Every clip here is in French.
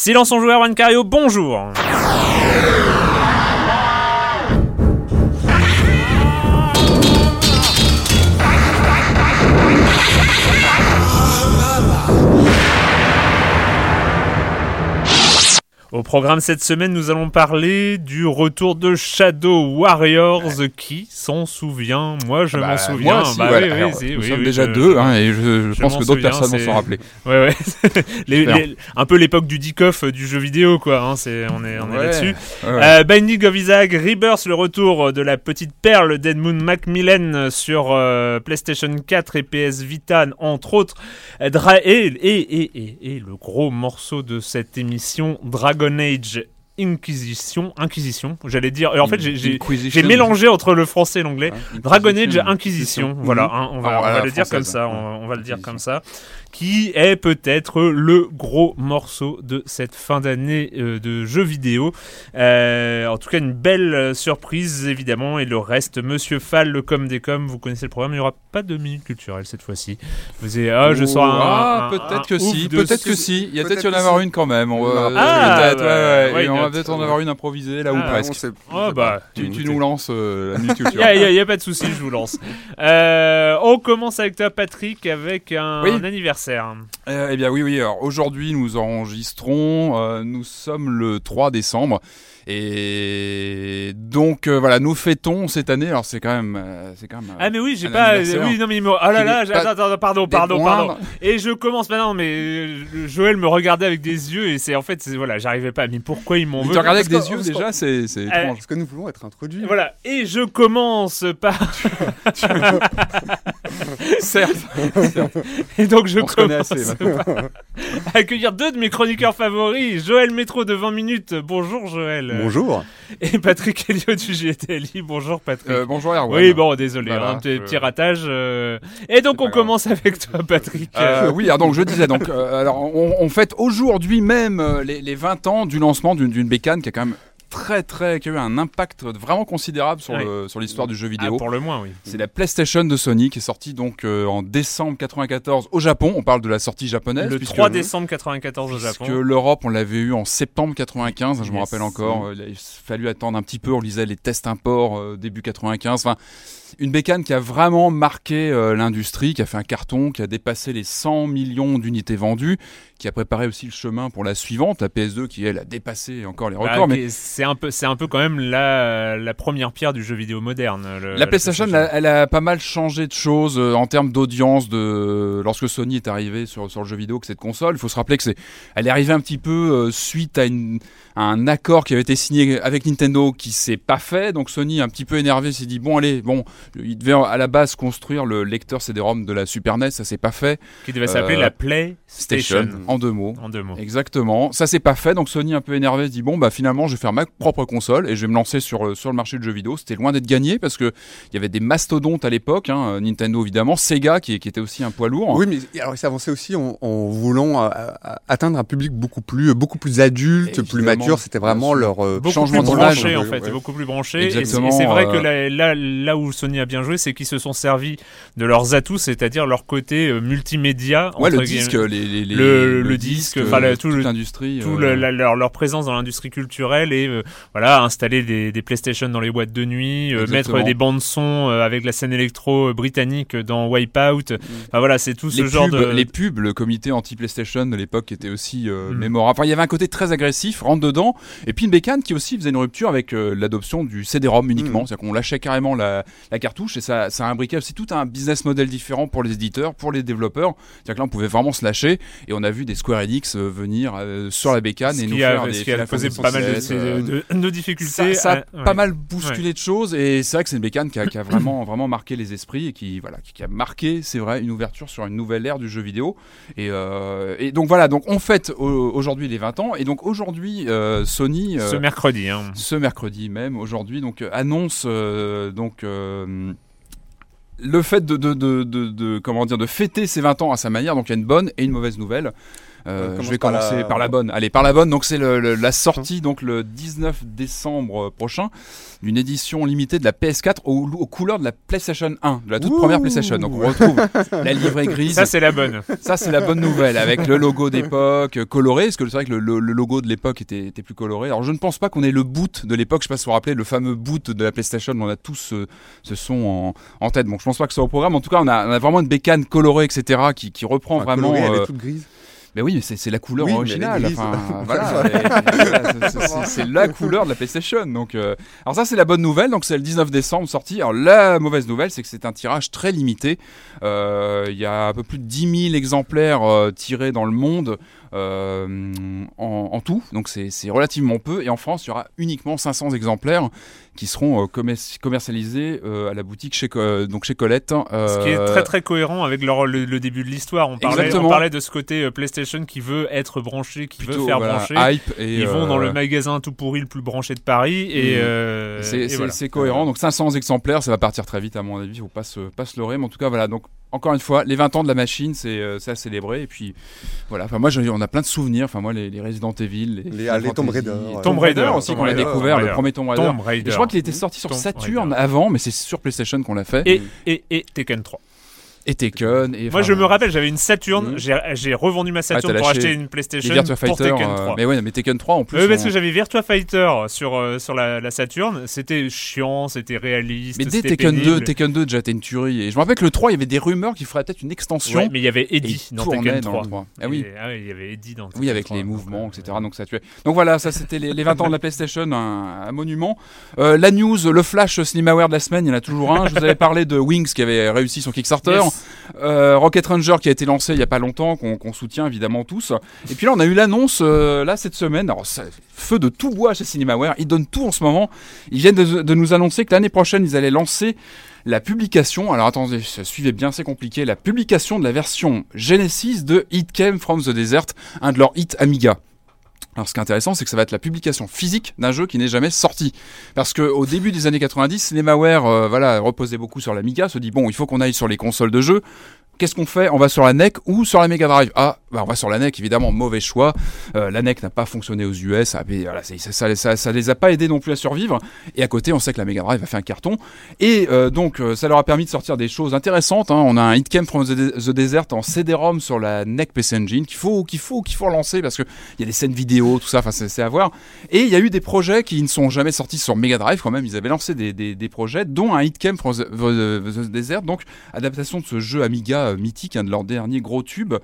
Silence en joueur, Juan Cario, bonjour Au programme cette semaine, nous allons parler du retour de Shadow Warriors. Qui s'en souvient? Moi, je Bah, m'en souviens. moi Bah ouais. oui, Alors, nous oui, sommes déjà je- deux, hein, et je, je je pense que d'autres personnes vont s'en rappeler. Ouais, ouais. Les- Super. les- un peu l'époque du dick-off euh, du jeu vidéo, quoi. Hein, on est, on est Ouais. là-dessus. Euh, Binding of Isaac, Rebirth, le retour de la petite perle d'Edmund Macmillan sur euh, PlayStation 4 et PS Vita, entre autres. Dra- et, et, et, et, et le gros morceau de cette émission, Dragon Age Inquisition. Inquisition, j'allais dire. Et en fait, j'ai, mélangé entre le français et l'anglais. Hein, Dragon Age Inquisition. Inquisition, Mhm. voilà, hein, on va, Ah, on va voilà, le dire comme ça, on, va le dire comme ça, qui est peut-être le gros morceau de cette fin d'année euh, de jeux vidéo. Euh, en tout cas, une belle euh, surprise évidemment, et le reste, Monsieur Fall, le com des com, vous connaissez le programme, il n'y aura pas de minute culturelle cette fois-ci. Vous avez, ah, je sors un, Ah, un- peut-être un que si, peut-être que si. Il y a peut-être y en avoir une quand même. On va, Ah, peut-être, en avoir une improvisée là ou Ah, presque. on sait- Oh, je sais bah. Tu, nous lances euh, la minute Il culture. n'y a, pas de souci, je vous lance. Euh, on commence avec toi, Patrick, avec un, Oui. un anniversaire. Euh, eh bien oui, oui. Alors aujourd'hui, nous enregistrons. euh, nous sommes le 3 décembre. Et donc euh, voilà, nous fêtons cette année. Alors c'est quand même, euh, c'est quand même. Ah mais oui, j'ai pas. Oui, non mais il me- ah là là, pas attends, attends, pardon, des pardon, pardon. moindres. Et je commence maintenant, mais euh, Joël me regardait avec des yeux et c'est en fait, c'est- voilà, j'arrivais pas. Mais pourquoi ils m'en Il veut te regardait avec parce des que- yeux parce déjà, c'est c'est Euh, étrange. Parce que nous voulons être introduits. Voilà, et je commence par. Certes. Et donc je On se connaît commence assez, accueillir deux de mes chroniqueurs favoris, Joël Métro de 20 minutes. Bonjour Joël. Bonjour. Et Patrick Elliot du GTLI. Bonjour Patrick. Euh, bonjour Erwan. oui, bon, désolé, Voilà, hein, petit, je- petit ratage. euh. Et donc on commence avec toi, Patrick. Euh, oui, alors donc je disais donc euh, alors on, on fête aujourd'hui même euh, les, les 20 ans du lancement d'une d'une bécane qui a quand même très très qui a eu un impact vraiment considérable sur Oui. le sur l'histoire du jeu Ah, vidéo. pour le moins, oui. C'est la PlayStation de Sony qui est sortie donc euh, en décembre 94 au Japon. On parle de la sortie japonaise. Le puisque- 3 décembre 94 au Japon. l'Europe, on l'avait eu en septembre 95, je me rappelle encore. euh, Il a fallu attendre un petit peu. On lisait les tests import euh, début 95. Enfin, une bécane qui a vraiment marqué euh, l'industrie, qui a fait un carton, qui a dépassé les 100 millions d'unités vendues, qui a préparé aussi le chemin pour la suivante, la PS2, qui elle a dépassé encore les Bah, records. mais c'est un peu, c'est un peu quand même la, la première pierre du jeu vidéo moderne. le- La PlayStation, PlayStation. elle, a pas mal changé de choses euh, en termes d'audience de lorsque Sony est arrivé sur, sur le jeu vidéo que cette console. Il faut se rappeler que c'est, elle est arrivée un petit peu euh, suite à, une, à un accord qui avait été signé avec Nintendo qui s'est pas fait. Donc Sony, un petit peu énervé, s'est dit bon allez, bon, il devait à la base construire le lecteur CD-ROM de la Super NES, ça s'est pas fait. qui devait s'appeler euh, la PlayStation. Station. En deux mots. En deux mots. Exactement. Ça s'est pas fait, donc Sony un peu énervé se dit bon bah finalement je vais faire ma propre console et je vais me lancer sur euh, sur le marché du jeu vidéo. C'était loin d'être gagné parce que il y avait des mastodontes à l'époque, hein, Nintendo évidemment, Sega qui, qui, était aussi un poids lourd. Oui, mais alors il avancé aussi en, en voulant euh, atteindre un public beaucoup plus beaucoup plus adulte, plus mature. C'était vraiment leur euh, changement de branché en fait, beaucoup plus branché. Exactement. Et c'est vrai que là, là où Sony a bien joué, c'est qu'ils se sont servis de leurs atouts, c'est-à-dire leur côté multimédia. Ouais, le disque, les, les, le, le, disque, enfin tout l'industrie, tout leur, leur, présence dans l'industrie culturelle et euh, voilà installer des, des, PlayStation dans les boîtes de nuit, euh, mettre des bandes son euh, avec la scène électro britannique dans Wipeout. Mm. Enfin, voilà, c'est tout ce genre de les pubs, le comité anti PlayStation de l'époque était aussi mm. mémorable. Enfin, il y avait un côté très agressif, rentre dedans, et puis une bécane qui aussi faisait une rupture avec l'adoption du CD-ROM uniquement, mm. c'est-à-dire qu'on lâchait carrément la, la, cartouche et ça, ça imbriquait aussi tout un business model différent pour les éditeurs, pour les développeurs. C'est-à-dire que là, on pouvait vraiment se lâcher et on a vu des Square Enix venir sur la bécane et nous faire des ce qui a posé pas mal de, de, difficultés. Ça, a pas mal bousculé de choses et c'est vrai que c'est une bécane qui a, qui a vraiment, vraiment marqué les esprits et qui, voilà, qui, a marqué, c'est vrai, une ouverture sur une nouvelle ère du jeu vidéo. Et, euh, et donc voilà, donc on fête aujourd'hui les 20 ans et donc aujourd'hui euh, Sony. ce mercredi. Hein. Ce mercredi même, aujourd'hui, donc annonce donc le fait de, fêter ses 20 ans à sa manière, donc il y a une bonne et une mauvaise nouvelle. Euh, je vais commencer par la... bonne. Allez, par la bonne. Donc c'est la sortie donc le 19 décembre prochain d'une édition limitée de la PS4 aux, couleurs de la PlayStation 1, de la toute première PlayStation. Donc on retrouve la livrée grise. Ça c'est la bonne. Ça c'est la bonne nouvelle avec le logo d'époque coloré. Parce que c'est vrai que le, logo de l'époque était, était, plus coloré. Alors je ne pense pas qu'on ait le boot de l'époque. Je sais pas si vous vous rappelez le fameux boot de la PlayStation. On a tous ce, son en, en, tête. Bon, je pense pas que ce soit au programme. En tout cas, on a, on a vraiment une bécane colorée, etc. qui, qui reprend vraiment. Colorée, elle est toute grise. Mais oui, c'est la couleur originale. c'est la couleur de la PlayStation. Donc, euh, alors ça, c'est la bonne nouvelle. Donc, c'est le 19 décembre sorti. Alors, la mauvaise nouvelle, c'est que c'est un tirage très limité. Euh, il y a un peu plus de 10 000 exemplaires euh, tirés dans le monde. Euh, en, tout, donc c'est relativement peu. Et en France, il y aura uniquement 500 exemplaires qui seront euh, commercialisés euh, à la boutique chez, donc chez Colette. ce qui est très très cohérent avec leur, le, début de l'histoire. On parlait, on parlait de ce côté PlayStation qui veut être branché, qui veut faire brancher. Hype et Ils vont dans le magasin tout pourri le plus branché de Paris. et, mm. c'est cohérent. Donc 500 exemplaires, ça va partir très vite à mon avis. Il faut pas se, pas se leurrer. Mais en tout cas, voilà. Donc encore une fois, les 20 ans de la machine, c'est à célébrer. Et puis voilà. Enfin, moi, on a plein de souvenirs. Enfin, moi, les, les Resident Evil, les, les, les Tomb Raider, Tomb Raider aussi qu'on a découvert, le premier Tomb Raider. je crois qu'il était sorti sur Saturn avant, mais c'est sur PlayStation qu'on l'a fait. Et, et, et Tekken 3 et Tekken. Et, Moi, je me rappelle, j'avais une Saturn, mm. j'ai revendu ma Saturn pour acheter une PlayStation Virtua pour Fighter, Tekken 3. Euh, mais ouais, mais Tekken 3 en plus. Oui, parce que j'avais Virtua Fighter sur, euh, sur la, la Saturn, c'était chiant, c'était réaliste. Mais dès Tekken 2, Tekken 2 déjà était une tuerie. Et je me rappelle que le 3, il y avait des rumeurs qu'il ferait peut-être une extension. Ouais, mais il y avait Eddie dans Tekken 3. Ah oui. ah oui, il y avait Eddie dans Tekken Oui, avec les mouvements, etc. Donc ça tuait. Donc voilà, ça c'était les, 20 ans de la PlayStation, un, monument. Euh, la news, le flash Cinemaware de la semaine, il y en a toujours un. Je vous avais parlé de Wings qui avait réussi son Kickstarter. Rocket Ranger qui a été lancé il y a pas longtemps, qu'on soutient évidemment tous. Et puis là, on a eu l'annonce euh, là cette semaine. Alors, feu de tout bois chez Cinemaware. Ils donnent tout en ce moment. Ils viennent de, nous annoncer que l'année prochaine, ils allaient lancer la publication. Alors attendez, suivez bien, c'est compliqué. La publication de la version Genesis de It Came from the Desert, un de leurs hits Amiga. Alors ce qui est intéressant, c'est que ça va être la publication physique d'un jeu qui n'est jamais sorti. Parce que au début des années 90, Cinemaware euh, voilà, reposait beaucoup sur l'Amiga, se dit bon, il faut qu'on aille sur les consoles de jeux. Qu'est-ce qu'on fait? On va sur la NEC ou sur la Mega Drive Ah, bah on va sur la NEC, évidemment, mauvais choix. Euh, la NEC n'a pas fonctionné aux US, ça, voilà, ça, ça, les a pas aidés non plus à survivre. Et à côté, on sait que la Mega Drive a fait un carton. Et euh, donc, euh, ça leur a permis de sortir des choses intéressantes. Hein. On a un Hit Came from the, Desert en CD-ROM sur la NEC PC Engine qu'il faut, qu'il faut, qu'il faut relancer parce qu'il y a des scènes vidéo, tout ça, enfin, c'est à voir. Et il y a eu des projets qui ne sont jamais sortis sur Mega Drive quand même. Ils avaient lancé des, projets, dont un Hit Came from the, Desert, donc adaptation de ce jeu Amiga mythique, un de leurs derniers gros tubes,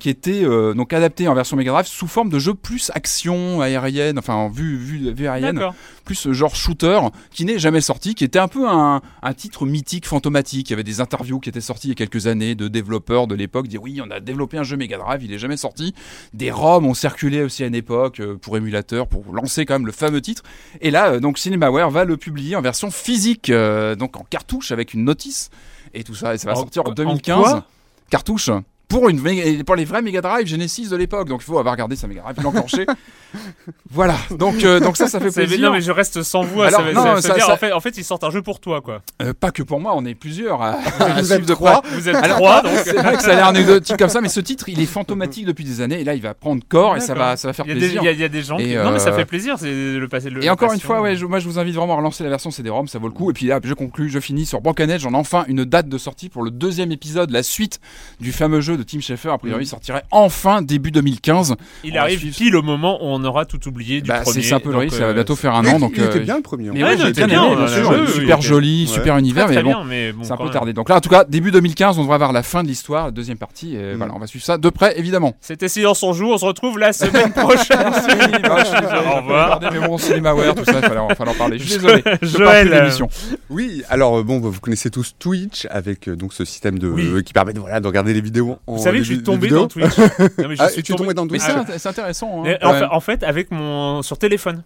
qui était donc adapté en version Mega Drive sous forme de jeu plus action aérienne, enfin en vue, vue, vue aérienne, plus genre shooter, qui n'est jamais sorti, qui était un peu un, un, titre mythique, fantomatique. Il y avait des interviews qui étaient sorties il y a quelques années de développeurs de l'époque, dire oui, on a développé un jeu Mega Drive, il est jamais sorti. Des ROM ont circulé aussi à une époque euh, pour émulateur, pour lancer quand même le fameux titre. Et là, euh, donc Cinemaware va le publier en version physique, euh, donc en cartouche avec une notice et tout ça, et ça va sortir en 2015. cartouche pour, une, pour les vrais Mega Drive Genesis de l'époque. Donc il faut avoir regardé sa Mega Drive, l'enclencher. voilà, donc, euh, donc ça, ça fait plaisir. Non, mais je reste sans voix. Alors, ça, non, ça veut ça- dire, ça- En, fait, en fait, ils sortent un jeu pour toi, quoi. Euh, pas que pour moi, on est plusieurs à, à Vous suivre êtes de trois. Vous êtes Alors, trois, donc. c'est vrai que ça a l'air anecdotique comme ça, mais ce titre, il est fantomatique depuis des années, et là, il va prendre corps, et ça va, ça va faire Il plaisir. il, y a, il y a des gens Et, qui... Non, mais ça euh, fait plaisir, c'est le passé. Le, Et encore une fois, ouais, je- moi je vous invite vraiment à relancer la version CD-ROM, ça vaut le coup. Et puis là, je conclus, je finis sur Broken Edge. On a enfin une date de sortie pour le deuxième épisode, la suite du fameux jeu de Tim Schafer. A priori, il sortirait enfin début 2015. Il on arrive suivre. pile au moment où on aura tout oublié du Bah, premier. c'est un peu le risque, ça va euh, bientôt faire un Mais an. il- Donc, il était euh, bien le premier. hein. Mais Ouais, ouais, c'était bien bien, euh, sûr. jeu, super joli, super univers, très mais bon. mais bon, C'est un peu même. tardé. Donc là, en tout cas, début 2015, on devrait avoir la fin de l'histoire, la deuxième partie. Et Mm. voilà, on va suivre ça de près, évidemment. C'était Silence on joue, on se retrouve la semaine prochaine. Bah, Au revoir. Regardez mes bons cinémaware, tout ça, il fallait, en- parler. Je suis désolé. Joël, l'émission. Oui, alors euh, bon, bah, vous connaissez tous Twitch avec euh, donc ce système de euh, qui permet de voilà de regarder les vidéos. En, Vous savez que je suis tombé vidéos. dans Twitch. Non, mais je Ah, suis tu es tombé dans Mais Twitch. c'est Ah. c'est intéressant. hein. Mais en, Ouais. fait, en fait, avec mon sur téléphone,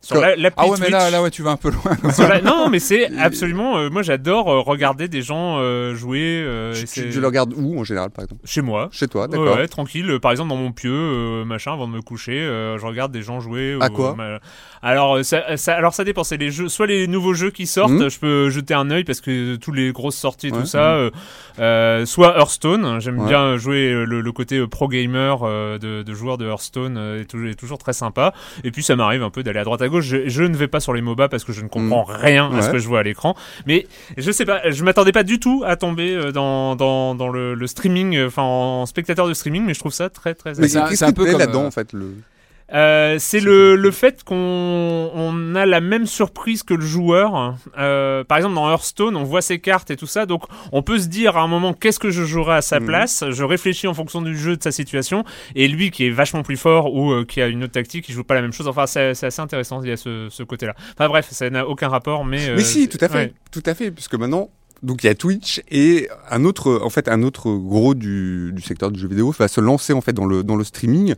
sur la- l'appli Ah ouais, mais là, là, ouais, tu vas un peu loin. La- Non, mais c'est absolument. euh, moi, j'adore euh, regarder des gens euh, jouer. euh, Tu, tu- tu le regardes où en général, par exemple? Chez moi. Chez toi, d'accord. ouais, tranquille. Par exemple, dans mon pieu, euh, machin, avant de me coucher, euh, je regarde des gens jouer. À ou- quoi? ma- Alors, euh, ça, ça- alors ça dépend. C'est les jeux, soit les nouveaux jeux qui sortent, Mhm. je peux jeter un œil parce que tous les grosses sorties, et Ouais. tout ça. euh, euh, soit Hearthstone. J'aime Ouais. bien jouer euh, le, le côté euh, pro gamer euh, de, de joueurs de Hearthstone euh, est, toujours, est toujours très sympa. Et puis ça m'arrive un peu d'aller à droite à gauche. Je, je ne vais pas sur les MOBA parce que je ne comprends rien à ce que je vois à l'écran. Mais je sais pas, je m'attendais pas du tout à tomber euh, dans, dans, dans le, le streaming, euh, enfin en spectateur de streaming, mais je trouve ça très très Mais c'est un- peu comme, là-dedans euh, en fait le... euh, c'est le, le fait qu'on on a la même surprise que le joueur. Euh, par exemple, dans Hearthstone, on voit ses cartes et tout ça, donc on peut se dire à un moment qu'est-ce que je jouerai à sa Mhm. place? Je réfléchis en fonction du jeu, de sa situation, et lui qui est vachement plus fort ou euh, qui a une autre tactique, qui joue pas la même chose. Enfin, c'est c'est assez intéressant. Il y a ce, ce côté-là. Enfin bref, ça n'a aucun rapport, mais. Mais si, tout à fait, ouais. tout à fait, puisque maintenant, donc il y a Twitch et un autre, en fait, un autre gros du, du secteur du jeu vidéo va se lancer en fait dans le dans le streaming.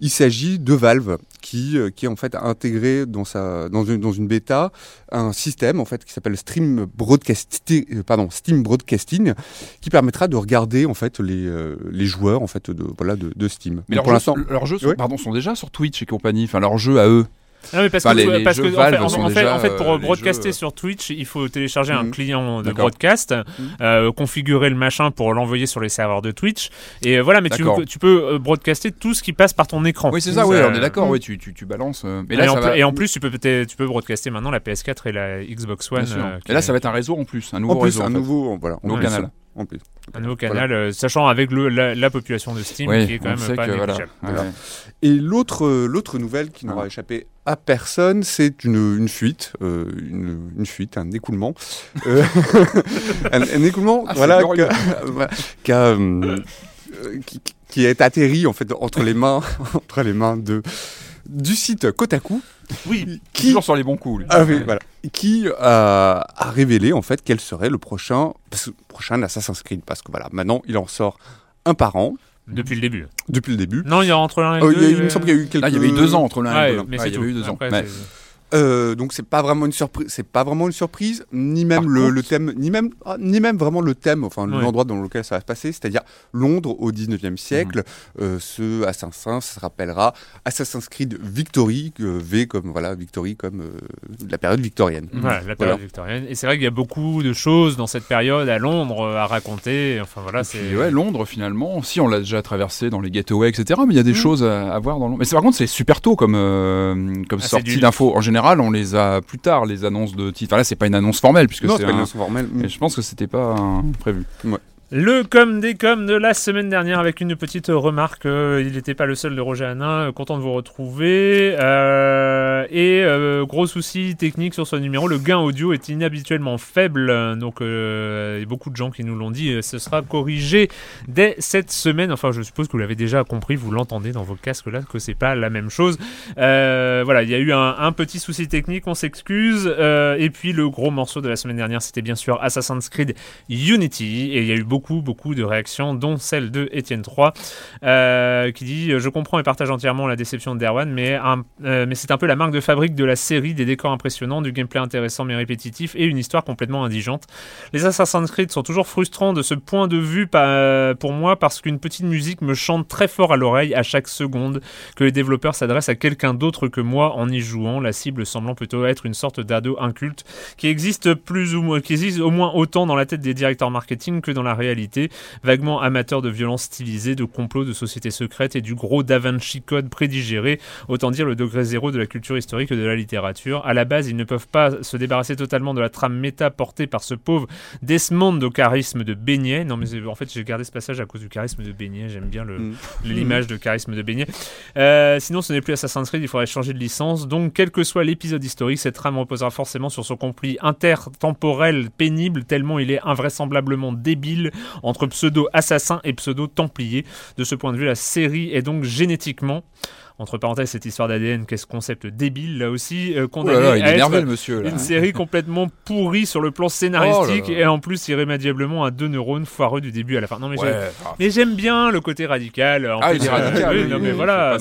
Il s'agit de Valve qui euh, qui est en fait intégré dans sa dans une dans une bêta un système en fait qui s'appelle Stream Broadcasting, euh, pardon Steam Broadcasting, qui permettra de regarder en fait les euh, les joueurs en fait de voilà de, de Steam. Mais leurs pour jeux, l'instant, leurs jeux sont, pardon, sont déjà sur Twitch et compagnie. Enfin, leurs jeux à eux. Ah oui, parce Enfin, que, les- les parce jeux que en, fait, en- sont en fait, déjà, en fait, pour euh, broadcaster jeux, sur Twitch, il faut télécharger un Mhm. client de broadcast, euh, configurer le machin pour l'envoyer sur les serveurs de Twitch. Et euh, voilà, mais tu, peux euh, broadcaster tout ce qui passe par ton écran. Oui, c'est ça, Ça- oui, on est d'accord, oui, tu, tu, tu balances. euh, Mais Et, là, en, ça plus- va. et en plus, tu peux, tu peux broadcaster maintenant la PS4 et la Xbox One. Euh, Et là, est- ça va être un réseau en plus, un nouveau en plus réseau. un en fait. nouveau voilà Nouveau canal. En plus. un nouveau canal, euh, sachant avec le, la, la population de Steam Oui, qui est quand même pas que voilà. Et l'autre euh, l'autre nouvelle qui n'aura Ah. échappé à personne, c'est une, une fuite, euh, une, une fuite, un écoulement, un, un écoulement, Ah, voilà, glorieux. qu'a- voilà, qu'a, qui, qui est atterri en fait entre les mains, entre les mains de du site Kotaku, Oui, qui Toujours sur les bons coups. lui. ah oui, voilà, qui a, a révélé en fait quel serait le prochain, prochain Assassin's Creed, parce que voilà, maintenant il en sort un par an depuis le début. depuis le début. Non, il y a entre l'un et le il, deux. y a- il y me semble qu'il y a eu quelques. Là, il y avait eu deux ans entre l'un et Ouais, l'autre. mais Ouais, c'est il y avait tout. eu deux ans. Après. Euh, donc c'est pas vraiment une surprise, c'est pas vraiment une surprise, ni même le, contre- le thème, ni même, ah, ni même vraiment le thème, enfin Ouais. l'endroit dans lequel ça va se passer, c'est-à-dire Londres au 19e siècle. Mhm. Euh, ce Assassin, ça se rappellera Assassin's Creed Victory, euh, V comme voilà Victory comme euh, la période victorienne. Voilà, la période Voilà. victorienne. Et c'est vrai qu'il y a beaucoup de choses dans cette période à Londres à raconter. Enfin voilà, c'est. Ouais, Londres finalement, si on l'a déjà traversé dans les getaways, etc. Mais il y a des choses à, à voir dans Londres. Mais par contre, c'est super tôt comme euh, comme Ah, sortie du- d'infos. En général, on les a plus tard les annonces de titres. Enfin, là, c'est pas une annonce formelle puisque c'est un- formelle. Et je pense que c'était pas euh, prévu. Le com des com de la semaine dernière avec une petite remarque. euh, il n'était pas le seul de Roger Hanin. euh, content de vous retrouver. Euh, et gros souci technique sur ce numéro. Le gain audio est inhabituellement faible. Donc il y a beaucoup de gens qui nous l'ont dit. Ce sera corrigé dès cette semaine. Enfin, je suppose que vous l'avez déjà compris. Vous l'entendez dans vos casques là que c'est pas la même chose. Voilà, il y a eu un, un petit souci technique. On s'excuse. Et puis le gros morceau de la semaine dernière, c'était bien sûr Assassin's Creed Unity et il y a eu beaucoup beaucoup, beaucoup de réactions, dont celle de Étienne 3, qui dit Je comprends et partage entièrement la déception de Derwan, mais, mais c'est un peu la marque de fabrique de la série, des décors impressionnants, du gameplay intéressant mais répétitif et une histoire complètement indigente. Les Assassin's Creed sont toujours frustrants de ce point de vue pour moi parce qu'une petite musique me chante très fort à l'oreille à chaque seconde que les développeurs s'adressent à quelqu'un d'autre que moi en y jouant, la cible semblant plutôt être une sorte d'ado inculte qui existe plus ou moins, qui existe au moins autant dans la tête des directeurs marketing que dans la réalité, vaguement amateur de violence stylisée, de complots, de sociétés secrètes et du gros Da Vinci Code prédigéré, autant dire le degré zéro de la culture historique et de la littérature. À la base, ils ne peuvent pas se débarrasser totalement de la trame méta portée par ce pauvre Desmond au charisme de Beignet. Non, mais en fait, j'ai gardé ce passage à cause du charisme de Beignet. J'aime bien mm. l'image de charisme de Beignet. Euh, sinon, ce n'est plus Assassin's Creed, il faudrait changer de licence. Donc, quel que soit l'épisode historique, cette trame reposera forcément sur son conflit intertemporel pénible, tellement il est invraisemblablement débile entre pseudo-assassin et pseudo-templier. De ce point de vue, la série est donc génétiquement entre parenthèses, cette histoire d'ADN, qu'est-ce concept débile, là aussi, euh, condamné à être monsieur, une série complètement pourrie sur le plan scénaristique oh et en plus irrémédiablement à deux neurones foireux du début à la fin. Non, mais mais j'aime bien le côté radical. En ah, il est radical. oui, non, mais voilà.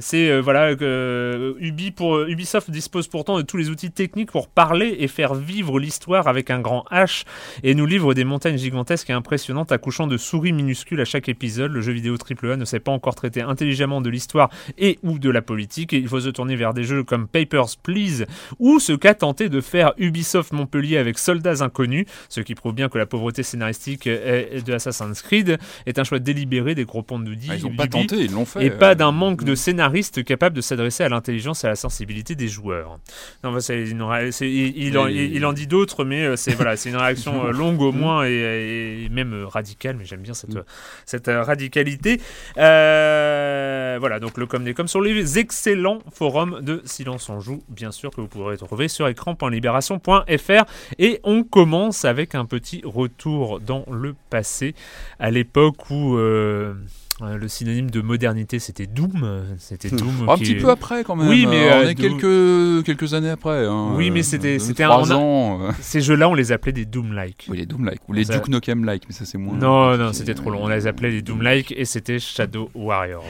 C'est euh, voilà que Ubi pour Ubisoft dispose pourtant de tous les outils techniques pour parler et faire vivre l'histoire avec un grand H et nous livre des montagnes gigantesques et impressionnantes accouchant de souris minuscules à chaque épisode. Le jeu vidéo AAA ne sait pas encore traiter intelligemment de l'histoire et ou de la politique. il faut se tourner vers des jeux comme Papers, Please ou ce qu'a tenté de faire Ubisoft Montpellier avec Soldats Inconnus, ce qui prouve bien que la pauvreté scénaristique de Assassin's Creed est un choix délibéré des gros ponts de ah, ils n'ont pas tenté, ils l'ont fait. Et pas d'un manque de scénaristes capables de s'adresser à l'intelligence et à la sensibilité des joueurs. Non, bah, il, en, dit d'autres, mais euh, c'est voilà, c'est une réaction euh, longue au moins et, même radicale, mais j'aime bien cette, mm. cette radicalité. Euh, voilà, donc le com des com sur les excellents forums de Silence en Joue, bien sûr, que vous pourrez trouver sur écran.libération.fr. Et on commence avec un petit retour dans le passé, à l'époque où. Euh, le synonyme de modernité, c'était Doom. C'était hmm. Doom. Un petit peu après, quand même. Oui, mais on est quelques quelques années après. Hein. Oui, mais c'était c'était un ans. Ces jeux-là, on les appelait des Doom-like. Oui, les Doom-like ou les Duke Nukem-like, mais ça c'est moins. Non, non, c'était trop long. On les appelait les Doom-like et c'était Shadow Warriors.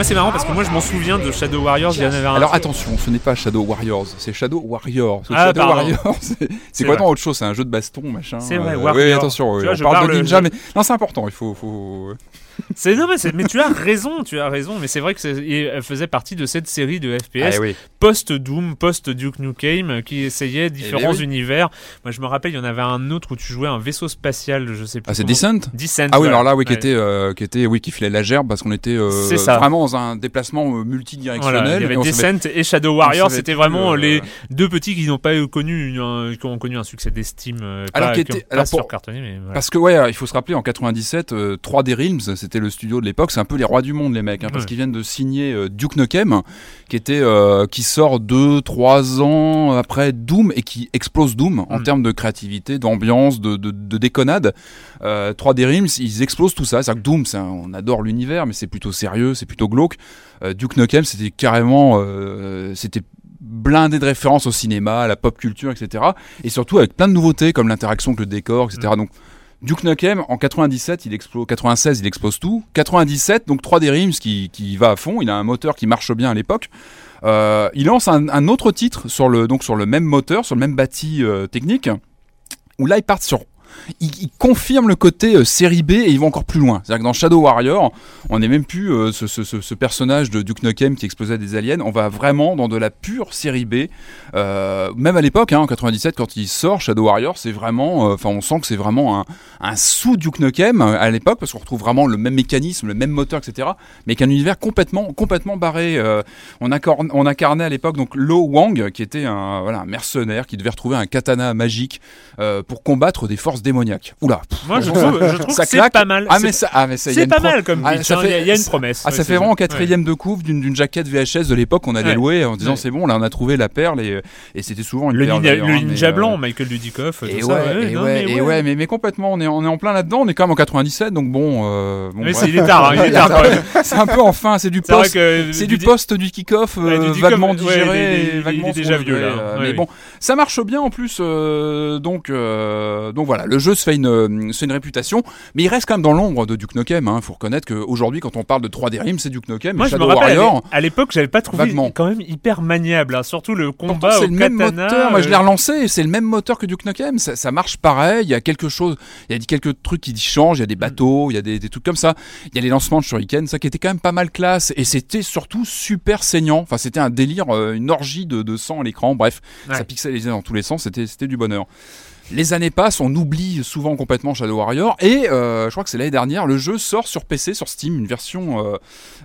Moi, c'est marrant parce que moi, je m'en souviens de Shadow Warriors. Il y en avait un Alors attention, ce n'est pas Shadow Warriors, c'est Shadow Warrior. Ah, Shadow Warriors, c'est quoi autre chose C'est un jeu de baston, machin. C'est vrai, euh, Warrior. Oui, attention, on parle de ninja, mais non, c'est important. Il faut, faut... C'est non mais, tu as raison, tu as raison, mais c'est vrai que elle faisait partie de cette série de FPS ah, post Doom, post Duke Nukem qui essayait eh différents univers. Moi je me rappelle, il y en avait un autre où tu jouais un vaisseau spatial, je sais plus. Ah c'est Descent. Descent. Ah oui, alors là oui qui était euh, qui était oui qui filait la gerbe parce qu'on était euh, vraiment dans un déplacement euh, multidirectionnel. il y avait Descent et Shadow Warrior, c'était vraiment les deux petits qui n'ont pas connu un, qui ont connu un succès d'estime alors qui était alors pour, mais parce que ouais, il faut se rappeler en 97 3D Realms, c'était le studio de l'époque, c'est un peu les rois du monde les mecs, hein, parce qu'ils viennent de signer euh, Duke Nukem, qui était euh, qui sort deux, trois ans après Doom et qui explose Doom en mm. termes de créativité, d'ambiance, de, de, déconnade. 3D euh, Realms, ils explosent tout ça. C'est que Doom, on adore l'univers, mais c'est plutôt sérieux, c'est plutôt glauque. Duke Nukem, c'était carrément, c'était blindé de références au cinéma, à la pop culture, etc. Et surtout avec plein de nouveautés comme l'interaction avec le décor, etc. Mm. Donc Duke Nukem, en 97, il explose, 96, il explose tout. 97, donc 3D Realms qui, qui va à fond. Il a un moteur qui marche bien à l'époque. Euh, il lance un, autre titre sur le, donc sur le même moteur, sur le même bâti euh, technique, où là, il part sur il, confirme le côté euh, série B et ils vont encore plus loin. C'est-à-dire que dans Shadow Warrior, on n'est même plus euh, ce, personnage de Duke Nukem qui explosait des aliens. On va vraiment dans de la pure série B. Euh, même à l'époque, hein, en 97, quand il sort Shadow Warrior, c'est vraiment, enfin, on sent que c'est vraiment un, sous Duke Nukem à l'époque parce qu'on retrouve vraiment le même mécanisme, le même moteur, etc. Mais qu'un univers complètement, complètement barré. on, incarnait à l'époque donc Lo Wang, qui était un mercenaire qui devait retrouver un katana magique pour combattre des forces démoniaque. Oula. pff, Moi, je trouve, je trouve ça que c'est pas mal. Ah C'est- mais ça, ah mais ça, c'est pas mal comme Ah, ça hein, fait- il y a- une promesse. Ah, ouais, ça fait vraiment vrai. quatrième de couve d'une d'une jaquette VHS de l'époque qu'on allait Ouais. louer en disant c'est bon là on a trouvé la perle et, et c'était souvent une Le, perle, le hein, ninja euh, blanc, Michael Dudikoff, Et tout ça. et non, mais et ouais, mais, mais complètement, on est, on est en plein là-dedans, on est quand même en 97, donc bon, euh, bon Mais c'est il est tard, hein, il est tard quand même. c'est un peu enfin, c'est du C'est vrai post, que c'est du Dudi- post du kick-off, euh, vaguement digéré, vaguement déjà vieux, là. euh, mais bon, ça marche bien en plus, euh, donc, euh, donc voilà, le jeu se fait une, euh, se fait une réputation, mais il reste quand même dans l'ombre de Duke Nukem. Hein. Faut reconnaître qu'aujourd'hui, quand on parle de 3D Rim, c'est Duke Nukem, Moi, et je me rappelle, à Warrior. à l'époque, j'avais pas trouvé Vaguement. quand même hyper maniable, hein, surtout le combat c'est le même moteur. Moi, je l'ai euh, relancé. et C'est le même moteur que Duke Nukem. Ça, ça marche pareil. Il y a quelque chose. Il y a quelques trucs qui changent. Il y a des bateaux. Il y a des, des trucs comme ça. Il y a les lancements de shuriken. Ça qui était quand même pas mal classe. Et c'était surtout super saignant. Enfin, c'était un délire, euh, une orgie de, de sang à l'écran. Bref, Ouais. ça pixelisait dans tous les sens. C'était du bonheur. Les années passent, on oublie souvent complètement Shadow Warrior et euh, je crois que c'est l'année dernière, le jeu sort sur PC, sur Steam, une version, euh,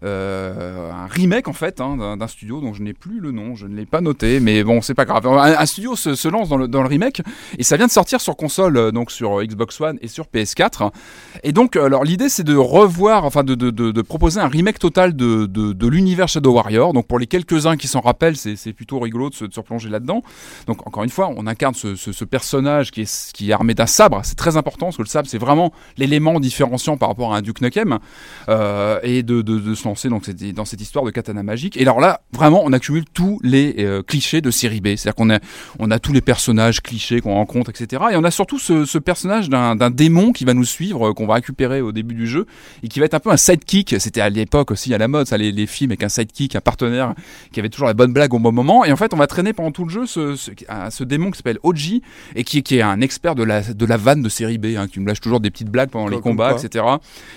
euh, un remake en fait hein, d'un, studio dont je n'ai plus le nom, je ne l'ai pas noté, mais bon c'est pas grave. Un, studio se, lance dans le, remake et ça vient de sortir sur console, donc sur Xbox One et sur PS4. Et donc alors l'idée c'est de revoir, enfin de, proposer un remake total de, l'univers Shadow Warrior. Donc pour les quelques-uns qui s'en rappellent, c'est, plutôt rigolo de se, replonger là-dedans. Donc encore une fois, on incarne ce, ce personnage qui est, armé d'un sabre. C'est très important parce que le sabre c'est vraiment l'élément différenciant par rapport à un Duke Nukem euh, et de, de, de se lancer donc dans cette histoire de katana magique. Et alors là, vraiment, on accumule tous les euh, clichés de série B. C'est-à-dire qu'on a, on a tous les personnages clichés qu'on rencontre, etc. Et on a surtout ce, ce personnage d'un, démon qui va nous suivre, qu'on va récupérer au début du jeu et qui va être un peu un sidekick. C'était à l'époque aussi à la mode, ça, les, les films avec un sidekick, un partenaire qui avait toujours la bonne blague au bon moment. Et en fait, on va traîner pendant tout le jeu ce, ce démon qui s'appelle Oji et qui, qui est un expert de la, de la vanne de série B, hein, qui nous lâche toujours des petites blagues pendant Comme- les combats, quoi etc.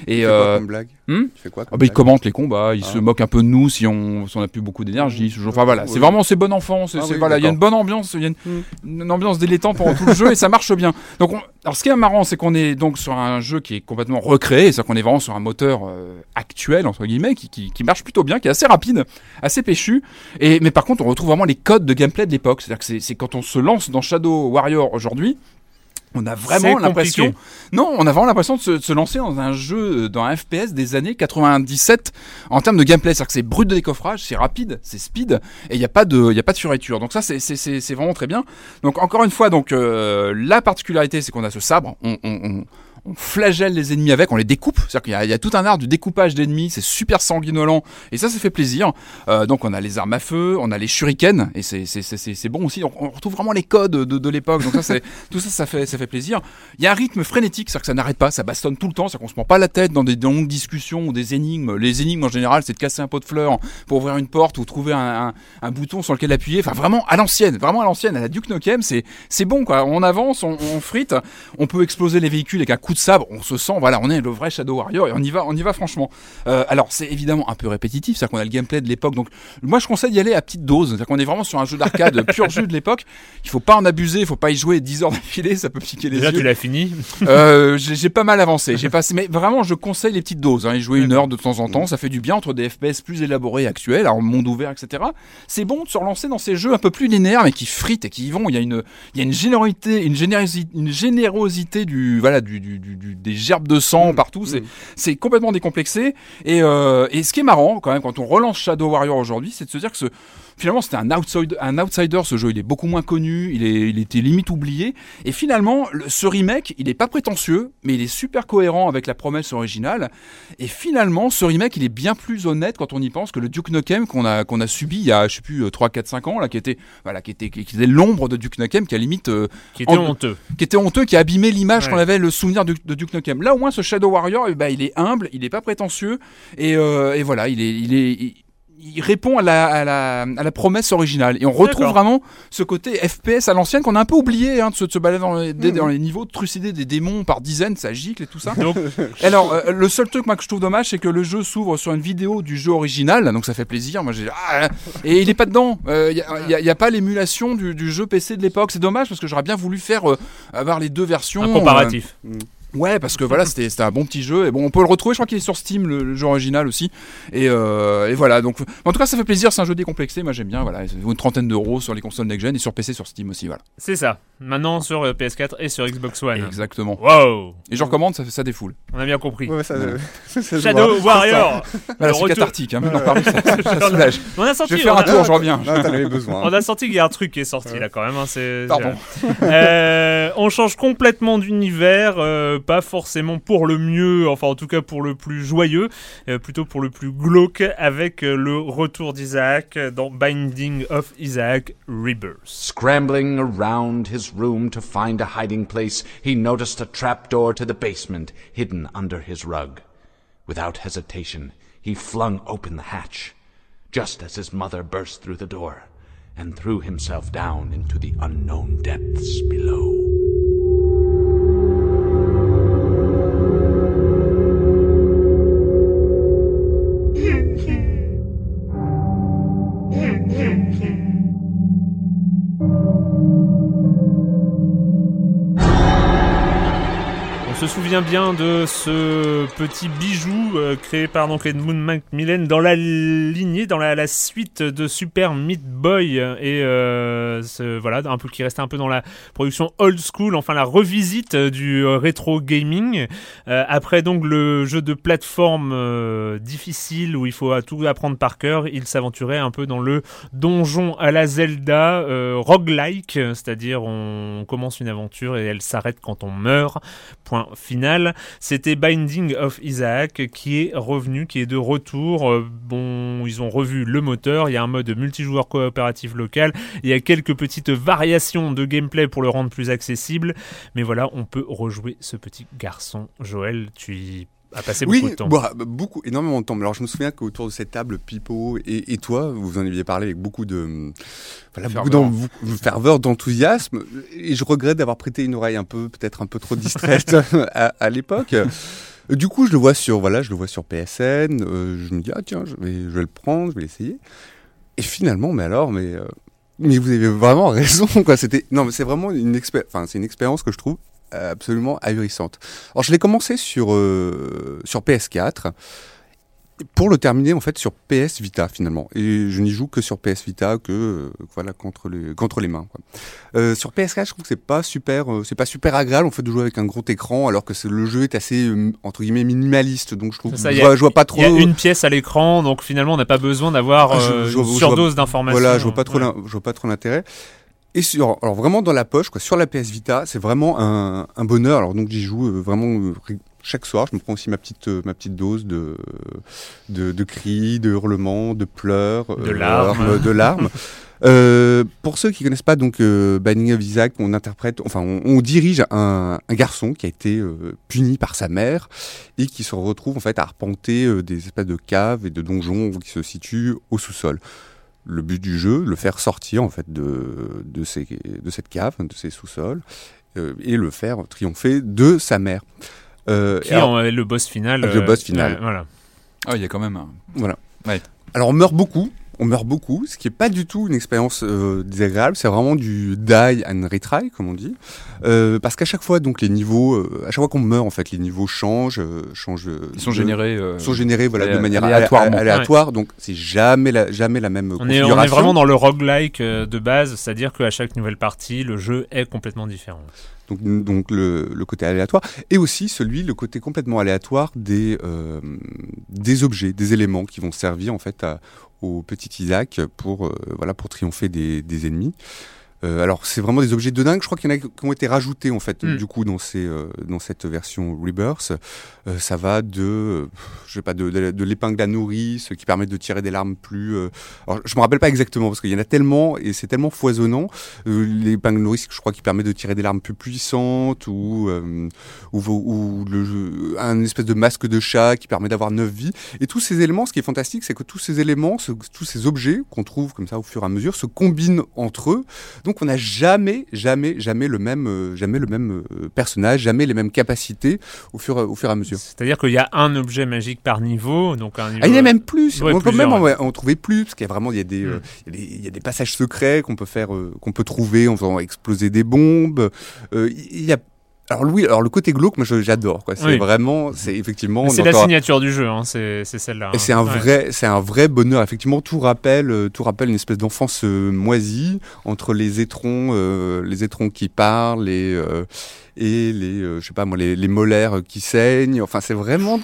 Et euh, blague? Hmm Tu fais quoi ah bah, il commente les combats, il Ah. se moque un peu de nous si on si on a plus beaucoup d'énergie. genre. Enfin voilà, c'est vraiment c'est bon enfant. C'est Ah oui, voilà, il y a une bonne ambiance, il y a une, Hmm. une ambiance délétante pendant tout le jeu et ça marche bien. Donc on- alors ce qui est marrant, c'est qu'on est donc sur un jeu qui est complètement recréé, c'est-à-dire qu'on est vraiment sur un moteur euh, actuel entre guillemets qui, qui, qui marche plutôt bien, qui est assez rapide, assez péchu. Et mais par contre, on retrouve vraiment les codes de gameplay de l'époque. C'est-à-dire que c'est- c'est quand on se lance dans Shadow Warrior aujourd'hui. On a vraiment l'impression, non, on a vraiment l'impression de se, de se lancer dans un jeu, euh, dans un FPS des années 97 en termes de gameplay. C'est-à-dire que c'est brut de décoffrage, c'est rapide, c'est speed, et il n'y a pas de, il a pas de fioriture. Donc ça, c'est, c'est, c'est, c'est vraiment très bien. Donc encore une fois, donc euh, la particularité, c'est qu'on a ce sabre. On, on, on, on flagelle les ennemis avec, on les découpe. C'est-à-dire qu'il y a, tout un art du découpage d'ennemis, c'est super sanguinolent, et ça, ça fait plaisir. Euh, donc on a les armes à feu, on a les shurikens, et c'est, bon aussi. Donc on retrouve vraiment les codes de, l'époque. Donc ça, tout ça, ça fait, ça fait plaisir. Il y a un rythme frénétique, c'est-à-dire que ça n'arrête pas, ça bastonne tout le temps, c'est-à-dire qu'on se prend pas la tête dans des longues discussions ou des énigmes. Les énigmes en général, c'est de casser un pot de fleurs pour ouvrir une porte ou trouver un, bouton sur lequel appuyer. Enfin, vraiment à l'ancienne, vraiment à l'ancienne, à la Duke Nukem, c'est bon quoi. On avance, on, on frite, on peut exploser les véhicules avec un coup de sabre, on se sent, voilà, on est le vrai Shadow Warrior et on y va, on y va franchement. Euh, alors c'est évidemment un peu répétitif, c'est-à-dire qu'on a le gameplay de l'époque, donc moi je conseille d'y aller à petite dose, c'est-à-dire qu'on est vraiment sur un jeu d'arcade pur jus de l'époque. Il faut pas en abuser, il faut pas y jouer 10 heures d'affilée, ça peut piquer les Déjà, yeux. tu l'as fini. Euh, j'ai pas mal avancé. J'ai passé, mais vraiment, je conseille les petites doses. Hein, y jouer une heure de temps en temps, ça fait du bien entre des FPS plus élaborés actuels, alors monde ouvert, etc. C'est bon de se relancer dans ces jeux un peu plus linéaires, mais qui fritent et qui y vont. Il y a une, il y a une générosité, une générosité, une générosité du, voilà, du, du, du- du- des gerbes de sang partout. C'est, c'est complètement décomplexé. Et, euh, et ce qui est marrant, quand même, quand on relance Shadow Warrior aujourd'hui, c'est de se dire que ce, finalement, c'était un outsider, un outsider. Ce jeu, il est beaucoup moins connu, il est, il était limite oublié. Et finalement, le- ce remake, il est pas prétentieux, mais il est super cohérent avec la promesse originale. Et finalement, ce remake, il est bien plus honnête quand on y pense que le Duke Nukem qu'on a, qu'on a subi il y a, je sais plus, 3, 4, 5 ans, là, qui était, voilà, qui était, qui était l'ombre de Duke Nukem, qui a limite, euh, Qui était En- honteux. qui était honteux, qui a abîmé l'image Ouais. qu'on avait, le souvenir de, de Duke Nukem. Là, au moins, ce Shadow Warrior, eh ben, il est humble, il est pas prétentieux, et, euh, et voilà, il est, il est, il, il répond à la, à la, à la promesse originale. Et on retrouve vraiment ce côté FPS à l'ancienne qu'on a un peu oublié, hein, de se, de se balader dans les, des- dans les niveaux, de trucider des démons par dizaines, ça gicle et tout ça. Donc, Alors, euh, le seul truc moi, que je trouve dommage, c'est que le jeu s'ouvre sur une vidéo du jeu original, donc ça fait plaisir. Moi, ah, et il est pas dedans. Il n'y a, pas l'émulation du, du jeu PC de l'époque. C'est dommage parce que j'aurais bien voulu faire euh, avoir les deux versions. un comparatif. Euh, Ouais, parce que voilà, c'était c'était un bon petit jeu. Et bon, on peut le retrouver. Je crois qu'il est sur Steam, le, le jeu original aussi. Et, euh, et voilà. Donc, en tout cas, ça fait plaisir. C'est un jeu décomplexé. Moi, j'aime bien. Voilà, ça vaut une trentaine d'euros sur les consoles next gen et sur PC, sur Steam aussi. Voilà. C'est ça. Maintenant sur euh, PS4 et sur Xbox One. Exactement. Wow Et je recommande, ça, ça défoule. On a bien compris. Ouais, ça, ça se Shadow voit. Warrior Voilà, Le c'est retour- cathartique. Hein, maintenant, parler, ça, ça soulage. On a senti, Je vais faire on un tour, je reviens. Non, avais besoin. On a senti qu'il y a un truc qui est sorti là quand même. hein, c'est- Pardon. Euh, on change complètement d'univers, euh, pas forcément pour le mieux, enfin en tout cas pour le plus joyeux, euh, plutôt pour le plus glauque, avec euh, le retour d'Isaac dans Binding of Isaac Rebirth. Scrambling around his room to find a hiding place, he noticed a trapdoor to the basement hidden under his rug. Without hesitation, he flung open the hatch, just as his mother burst through the door and threw himself down into the unknown depths below. Souvient bien de ce petit bijou euh, créé par donc Edmund Macmillan dans la lignée, dans la, suite de Super Meat Boy et euh, voilà un peu qui restait un peu dans la production old school, enfin la revisite du euh, rétro gaming. Après donc le jeu de plateforme difficile où il faut tout apprendre par cœur, il s'aventurait un peu dans le donjon à la Zelda roguelike, c'est-à-dire on commence une aventure et elle s'arrête quand on meurt. Point final. C'était Binding of Isaac qui est revenu, qui est de retour. Euh, bon, ils ont revu le moteur. Il y a un mode multijoueur coopératif local. Il y a quelques petites variations de gameplay pour le rendre plus accessible. Mais voilà, on peut rejouer ce petit garçon. Joël, tu y as passé Oui, beaucoup de temps. bah, beaucoup, énormément de temps. Alors je me souviens qu'autour de cette table, Pipo et, et toi, vous en aviez parlé avec beaucoup de, voilà, Ferveur. d'en- de ferveur, d'enthousiasme. Et je regrette d'avoir prêté une oreille un peu, peut-être un peu trop distraite à, à l'époque. Du coup, je le vois sur, voilà, je le vois sur PSN. euh, je me dis ah tiens, je vais, je vais le prendre, je vais l'essayer. Et finalement, mais alors, mais euh, mais vous avez vraiment raison, quoi. C'était non, mais c'est vraiment une expé- enfin, c'est une expérience que je trouve absolument ahurissante. Alors, je l'ai commencé sur euh, sur PS4 pour le terminer en fait sur PS Vita finalement. Et je n'y joue que sur PS Vita que euh, voilà contre les contre les mains. Quoi. Euh, sur PS4, je trouve que c'est pas super, euh, c'est pas super agréable en fait de jouer avec un gros écran alors que le jeu est assez euh, entre guillemets minimaliste. Donc je trouve, Ça, je, a- vois, je vois pas trop. Il y a une pièce à l'écran, donc finalement on n'a pas besoin d'avoir Ah, euh, une surdose d'informations. Voilà, je vois pas trop, Ouais. l'in- je vois pas trop l'intérêt. Et sur, alors vraiment dans la poche, quoi, sur la PS Vita, c'est vraiment un, un bonheur. Alors donc j'y joue euh, vraiment euh, chaque soir. Je me prends aussi ma petite, euh, ma petite dose de, de, de cris, de hurlements, de pleurs, De larmes. de larmes. Euh, pour ceux qui connaissent pas donc euh, Binding of Isaac, on interprète, enfin on, on dirige un, un garçon qui a été euh, puni par sa mère et qui se retrouve en fait à arpenter des espèces de caves et de donjons qui se situent au sous-sol le but du jeu, le faire sortir en fait de, de, cette cave, de ces sous-sols, euh, et le faire triompher de sa mère. Euh, Qui est le boss final. Le euh, boss final. ouais, voilà. Ah, il y a quand même un. voilà. Ouais. Alors on meurt beaucoup, on meurt beaucoup, ce qui est pas du tout une expérience euh, désagréable, c'est vraiment du die and retry comme on dit, Euh, parce qu'à chaque fois donc les niveaux, euh, à chaque fois qu'on meurt en fait les niveaux changent, euh, changent. Ils sont de- générés. euh, sont générés voilà de manière aléatoirement. alé- aléatoire, donc c'est jamais la jamais la même On est, configuration. on est vraiment dans le roguelike euh, de base, c'est-à-dire qu'à chaque nouvelle partie, le jeu est complètement différent. donc, donc le, le côté aléatoire, et aussi celui, le côté complètement aléatoire des, euh, des objets, des éléments qui vont servir en fait à- au petit Isaac pour, euh, voilà, pour triompher des, des ennemis. Euh, alors c'est vraiment des objets de dingue. Je crois qu'il y en a qui ont été rajoutés en fait Mm. du coup dans ces euh, dans cette version Rebirth. Euh, ça va de je sais pas de, de, de l'épingle à nourrice qui permet de tirer des larmes plus. euh, alors je me rappelle pas exactement parce qu'il y en a tellement et c'est tellement foisonnant. Euh, l'épingle nourrice je crois qui permet de tirer des larmes plus puissantes ou euh, ou, ou le un espèce de masque de chat qui permet d'avoir neuf vies. Et tous ces éléments, ce qui est fantastique, c'est que tous ces éléments, ce- tous ces objets qu'on trouve comme ça au fur et à mesure, se combinent entre eux. Donc on n'a jamais, jamais, jamais le même, euh, jamais le même euh, personnage, jamais les mêmes capacités au fur, et- au fur et à mesure. C'est-à-dire qu'il y a un objet magique par niveau, donc un niveau. Ah, il y en a même plus. Ouais, on peut même en, trouver plus parce qu'il y a vraiment il y a des, Mm. euh, il y a des, il y a des passages secrets qu'on peut faire, euh, qu'on peut trouver en faisant exploser des bombes. Euh, il y a Alors oui, alors le côté glauque, moi j'adore. C'est Oui. vraiment, c'est effectivement. C'est la signature du jeu, hein, c'est c'est celle-là. Et hein. c'est un Ouais. vrai, c'est un vrai bonheur. Effectivement, tout rappelle, euh, tout rappelle une espèce d'enfance euh, moisie entre les étrons, euh, les étrons qui parlent, les euh, et les, euh, je sais pas moi, les, les molaires qui saignent. Enfin, c'est vraiment.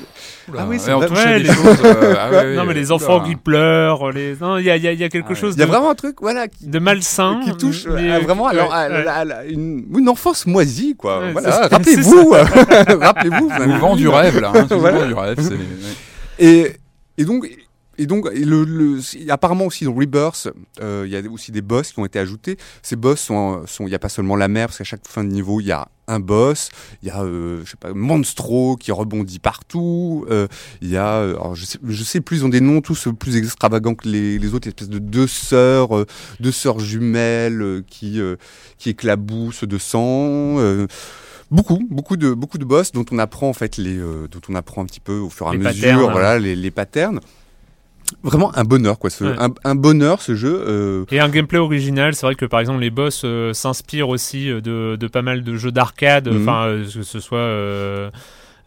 Ah oui, c'est vrai- ouais, des les- choses. euh, ah ouais, Non, mais les oula. enfants qui pleurent, les... non, il y a, il y a- il y a quelque Ah ouais. chose Il y a de, vraiment un truc, voilà, qui, de malsain. qui touche euh, mais- à vraiment à, ouais, la- à à une, une enfance moisie, quoi. Ouais, voilà, c'est- rappelez-vous, rappelez-vous. vous Vous vend du là. rêve là. Hein, Voilà. du rêve. Et, et donc, et donc et le, le- apparemment aussi dans Rebirth, euh, il y a aussi des boss qui ont été ajoutés. Ces boss sont, sont, il n'y a pas seulement la mer, parce qu'à chaque fin de niveau, il y a un boss. Il y a, euh, je sais pas, Monstro qui rebondit partout. Euh, il y a, euh, alors je sais, je sais plus, ils ont des noms tous plus extravagants que les, les autres, espèce de deux sœurs, deux sœurs jumelles qui, qui éclaboussent de sang. Beaucoup, beaucoup de, beaucoup de boss dont on apprend en fait les, euh, dont on apprend un petit peu au fur et à mesure, patterns. voilà, les, les patterns. Vraiment un bonheur, quoi. Ce, Ouais. un, un bonheur, ce jeu. euh, Et un gameplay original, c'est vrai que par exemple les boss euh, s'inspirent aussi euh, de, de pas mal de jeux d'arcade, Mhm. enfin que ce soit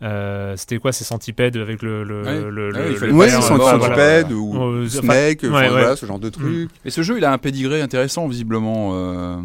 euh, c'était quoi ces centipèdes avec le le, Ouais. le, Ah oui, le- Ouais, c'est euh. Centipede ou Euh, Snake, enfin, ouais, ouais. voilà, ce genre de trucs. Et ce jeu, il a un pédigré intéressant, visiblement. euh,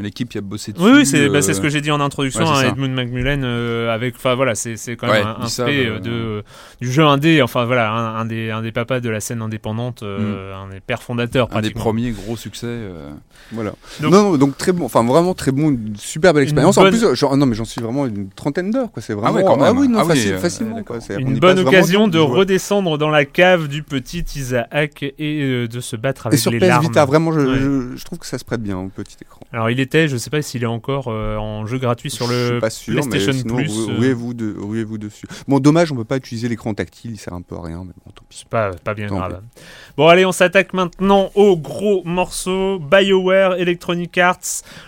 L'équipe qui a bossé dessus. Oui, oui, c'est bah, c'est ce que j'ai dit en introduction, hein, ça. Edmund Macmillan, euh, avec, enfin voilà, c'est c'est quand même Ouais, un, un de du jeu indé, enfin voilà, un, un des un des papas de la scène indépendante, euh, un des pères fondateurs Mm. un des premiers gros succès. euh, Voilà. Donc- non, non, donc très bon, enfin vraiment très bon, une super belle expérience. bonne- En plus, genre, non, mais j'en suis vraiment une trentaine d'heures, quoi. C'est vraiment. ouais, oui, non, Ah oui, faci- euh, facilement, quoi. Une bonne occasion de jouer. redescendre dans la cave du petit Isaac et euh, de se battre Et avec sur les PS larmes. Vita, vraiment, je, Ouais. je, je trouve que ça se prête bien au petit écran. Alors il était, je sais pas s'il est encore euh, en jeu gratuit sur je le suis pas sûr, PlayStation mais sinon, Plus. Ruez-vous de, ruez-vous dessus. Bon, dommage, on peut pas utiliser l'écran tactile, il sert un peu à rien, mais bon, tant pis. C'est pas, pas bien Tant grave. Bon, allez, on s'attaque maintenant au gros morceau. BioWare, Electronic Arts,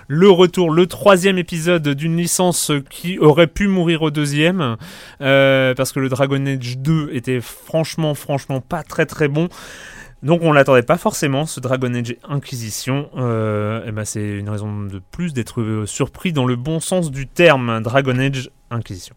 le retour, le troisième épisode d'une licence qui aurait pu mourir au deuxième, euh, parce que le Dragon Age 2 était franchement, franchement pas très très bon. Donc on l'attendait pas forcément, ce Dragon Age Inquisition. Euh, et ben c'est une raison de plus d'être surpris dans le bon sens du terme, Dragon Age Inquisition.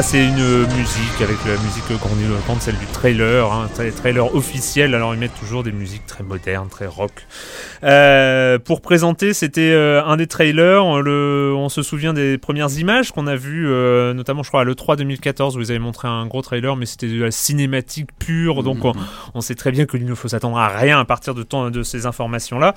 Là, c'est une euh, musique avec la musique grandiloquente, celle du trailer, hein, tra- trailer officiel. Alors, ils mettent toujours des musiques très modernes, très rock. Euh, pour présenter, c'était euh, un des trailers. Le, on se souvient des premières images qu'on a vues, euh, notamment, je crois, à l'E3 2014, où ils avaient montré un gros trailer, mais c'était de la cinématique pure. Donc, on, on sait très bien qu'il ne faut s'attendre à rien à partir de, temps, de ces informations-là.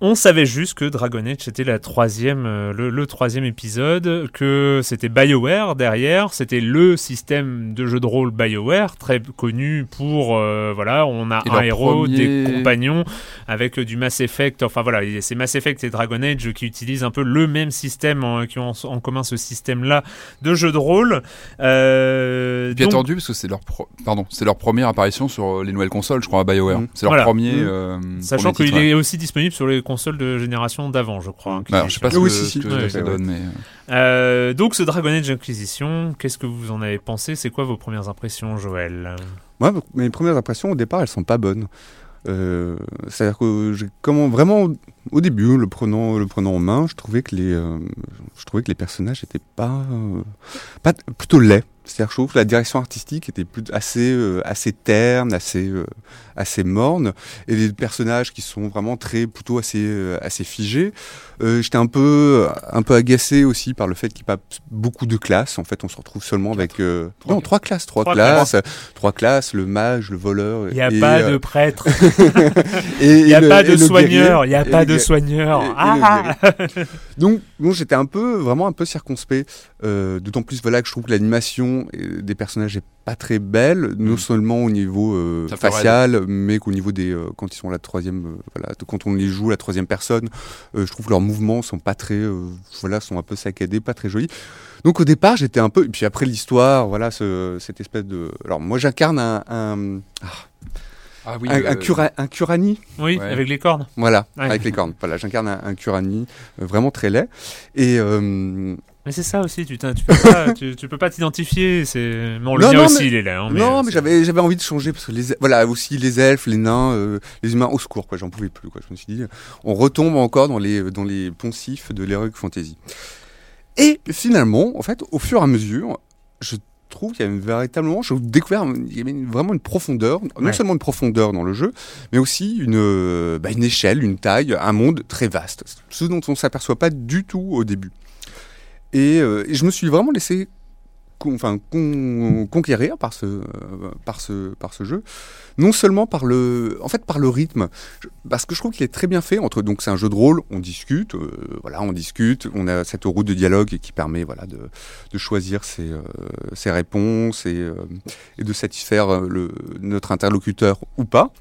On savait juste que Dragon Age c'était la troisième, euh, le, le troisième épisode, que c'était BioWare derrière, c'était le système de jeu de rôle BioWare, très connu pour, euh, voilà, on a Et un héros, des compagnons, avec euh, du Mass Effect, enfin voilà, c'est Mass Effect et Dragon Age qui utilisent un peu le même système, en- qui ont en, commun ce système-là de jeu de rôle. Euh, Et puis donc- attendu parce que c'est leur pro- pardon, c'est leur première apparition sur les nouvelles consoles, je crois à BioWare. Mhm. C'est leur Voilà. premier. Euh, Sachant qu'il est aussi disponible sur les consoles de génération d'avant, je crois. hein, Bah, alors, je sais pas ce Oui, que, si, si, que ça donne, mais Euh, donc ce Dragon Age Inquisition, qu'est-ce que vous en avez pensé? C'est quoi vos premières impressions, Joël? Moi, mes premières impressions au départ, elles sont pas bonnes. Euh, C'est-à-dire que j'ai comment vraiment au début, le prenant, le prenant en main, je trouvais que les, euh, je trouvais que les personnages étaient pas, euh, pas plutôt laids. C'est-à-dire, je trouve que la direction artistique était plus, assez, euh, assez terne, assez, euh, assez morne, et les personnages qui sont vraiment très, plutôt assez, euh, assez figés. J'étais un peu, un peu agacé aussi par le fait qu'il n'y ait pas beaucoup de classes. En fait, on se retrouve seulement avec, non, trois classes, trois, Trois classes, trois classes, le mage, le voleur. Il n'y a et, pas de prêtre, il n'y a pas de soigneur, il n'y a pas de soigneur. Le Ah Donc, j'étais un peu, vraiment un peu circonspect. D'autant plus, voilà, que je trouve que l'animation des personnages est pas très belle, non Mm. seulement au niveau euh, facial, mais qu'au niveau des euh, quand ils sont la troisième, euh, voilà, quand on les joue la troisième personne, euh, je trouve que leurs mouvements sont pas très, euh, voilà, sont un peu saccadés, pas très jolis. Donc au départ, j'étais un peu, et puis après l'histoire, voilà, ce- cette espèce de, alors moi j'incarne un, un, Ah oui, un, cura- un curani, Oui, Ouais. avec les cornes. voilà, Ouais. avec les cornes. Voilà, j'incarne un, un curani euh, vraiment très laid. Et euh, Mais c'est ça aussi, tu, tu peux pas, tu, tu peux pas t'identifier. C'est bon, le Non, mien non, aussi, mais- il est là. hein, non, euh, mais j'avais j'avais envie de changer parce que les voilà aussi les elfes, les nains, euh, les humains au secours quoi. J'en pouvais plus quoi. Je me suis dit, on retombe encore dans les dans les poncifs de l'heroic fantasy. Et finalement, en fait, au fur et à mesure, je trouve qu'il y a une véritablement, j'ai découvert, il y avait une- vraiment une profondeur, non Ouais. seulement une profondeur dans le jeu, mais aussi une, euh, bah, une échelle, une taille, un monde très vaste, ce dont on s'aperçoit pas du tout au début. Et, euh, et je me suis vraiment laissé enfin, con- conquérir par ce, euh, par, ce, par ce jeu, non seulement par le, en fait, par le rythme, parce que je trouve qu'il est très bien fait. Entre donc c'est un jeu de rôle, on discute, euh, voilà, on discute, on a cette route de dialogue qui permet voilà de, de choisir ses, ses réponses et, et de satisfaire le, notre interlocuteur ou pas.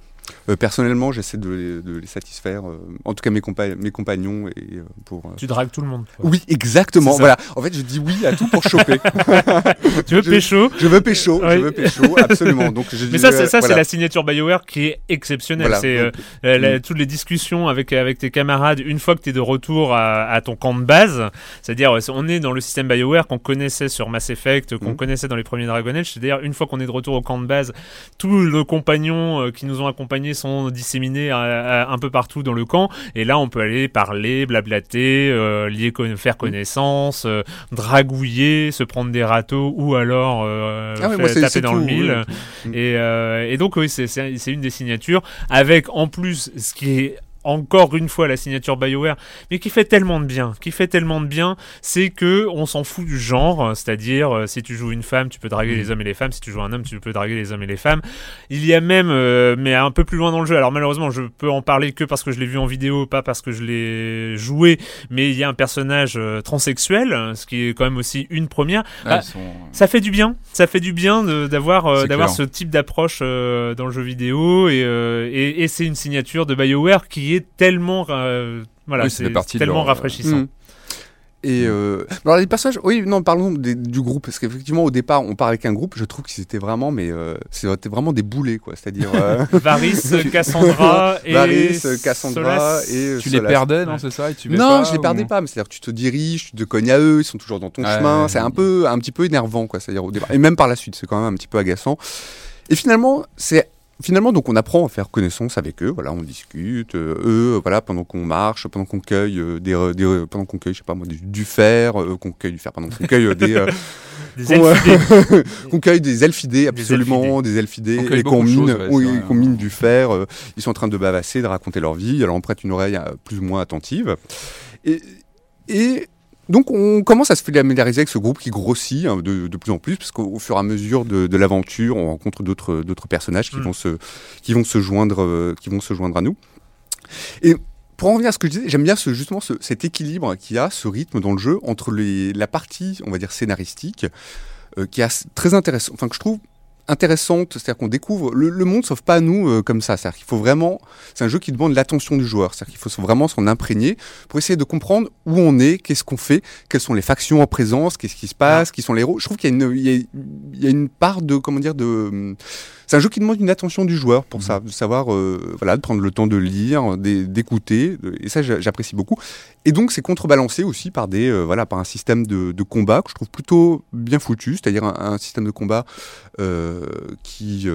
Euh, personnellement, j'essaie de, les- de les satisfaire, euh, en tout cas mes, compa- mes compagnons et euh, pour. Tu dragues tout le monde. quoi. Oui, exactement. Voilà. En fait, je dis oui à tout pour choper. Tu veux Je- pécho Je veux pécho, Oui. je veux pécho, absolument. Donc, je mais dis, ça, c'est ça, c'est la signature BioWare qui est exceptionnelle. Voilà. C'est toutes les discussions avec avec tes camarades une fois que tu es de retour à, à ton camp de base. C'est-à-dire, on est dans le système BioWare qu'on connaissait sur Mass Effect, qu'on Mm. connaissait dans les premiers Dragon Age. C'est-à-dire, une fois qu'on est de retour au camp de base, tous nos compagnons qui nous ont accompagnés sont disséminés à- à- un peu partout dans le camp. Et là, on peut aller parler, blablater, euh, lier, con- faire connaissance, euh, dragouiller, se prendre des râteaux ou alors euh, Ah oui, moi, taper dans le mille. oui. Et, euh, et donc oui, c'est une des signatures, avec en plus ce qui est encore une fois la signature BioWare, mais qui fait tellement de bien, qui fait tellement de bien, c'est que on s'en fout du genre, c'est-à-dire euh, si tu joues une femme, tu peux draguer Mm. les hommes et les femmes, si tu joues un homme, tu peux draguer les hommes et les femmes. Il y a même, euh, mais un peu plus loin dans le jeu, alors malheureusement je peux en parler que parce que je l'ai vu en vidéo, pas parce que je l'ai joué, mais il y a un personnage euh, transsexuel, ce qui est quand même aussi une première. Ah, Ah, sont- ça fait du bien, ça fait du bien d'avoir euh, d'avoir ce type d'approche euh, dans le jeu vidéo et, euh, et, et c'est une signature de BioWare qui est tellement euh, voilà, Oui, c'est tellement leur, euh, rafraîchissant. Mm. Et euh, alors les personnages, oui, non, parlons des- du groupe parce qu'effectivement au départ on part avec un groupe, je trouve qu'ils étaient vraiment, mais euh, c'était vraiment des boulets quoi, c'est-à-dire euh, Varys, Cassandra et Varys, Cassandra Solas. et euh, Tu les perdais, non, c'est ça et tu Non, pas, je les ou- perdais pas, mais c'est-à-dire que tu te diriges, tu te cognes à eux, ils sont toujours dans ton Ouais, chemin, ouais, c'est un peu, un petit peu énervant quoi, c'est-à-dire au départ, et même par la suite, c'est quand même un petit peu agaçant. Et finalement, c'est Finalement, donc, on apprend à faire connaissance avec eux. Voilà, on discute. euh, eux, voilà, pendant qu'on marche, pendant qu'on cueille euh, des, euh, des, pendant qu'on cueille, je sais pas moi, du, du fer, euh, qu'on cueille du fer, pardon, qu'on cueille des, Des qu'on, cueille des elfidés, absolument, des elfidés, et qu'on mine, ouais, oui, mine du fer. ils sont en train de bavasser, de raconter leur vie. Alors on prête une oreille plus ou moins attentive. Et, et donc on commence à se familiariser avec ce groupe qui grossit hein, de, de plus en plus, parce qu'au au fur et à mesure de, de l'aventure, on rencontre d'autres d'autres personnages qui Mm. vont se qui vont se joindre euh, qui vont se joindre à nous. Et pour en revenir à ce que je disais, j'aime bien ce, justement ce- cet équilibre qu'il y a, ce rythme dans le jeu entre les, la partie, on va dire, scénaristique, euh, qui est très intéressant, enfin que je trouve intéressante, c'est-à-dire qu'on découvre le, le monde, sauf pas à nous euh, comme ça. C'est-à-dire qu'il faut vraiment, c'est un jeu qui demande l'attention du joueur. C'est-à-dire qu'il faut vraiment s'en imprégner pour essayer de comprendre où on est, qu'est-ce qu'on fait, quelles sont les factions en présence, qu'est-ce qui se passe, qui sont les héros. Je trouve qu'il y a une, il y y a une part de, comment dire, de, c'est un jeu qui demande une attention du joueur pour ça, de savoir, euh, voilà, de prendre le temps de lire, d'é- d'écouter, et ça j'a- j'apprécie beaucoup. Et donc c'est contrebalancé aussi par des, euh, voilà, par un système de, de combat que je trouve plutôt bien foutu, c'est-à-dire un, un système de combat euh, qui,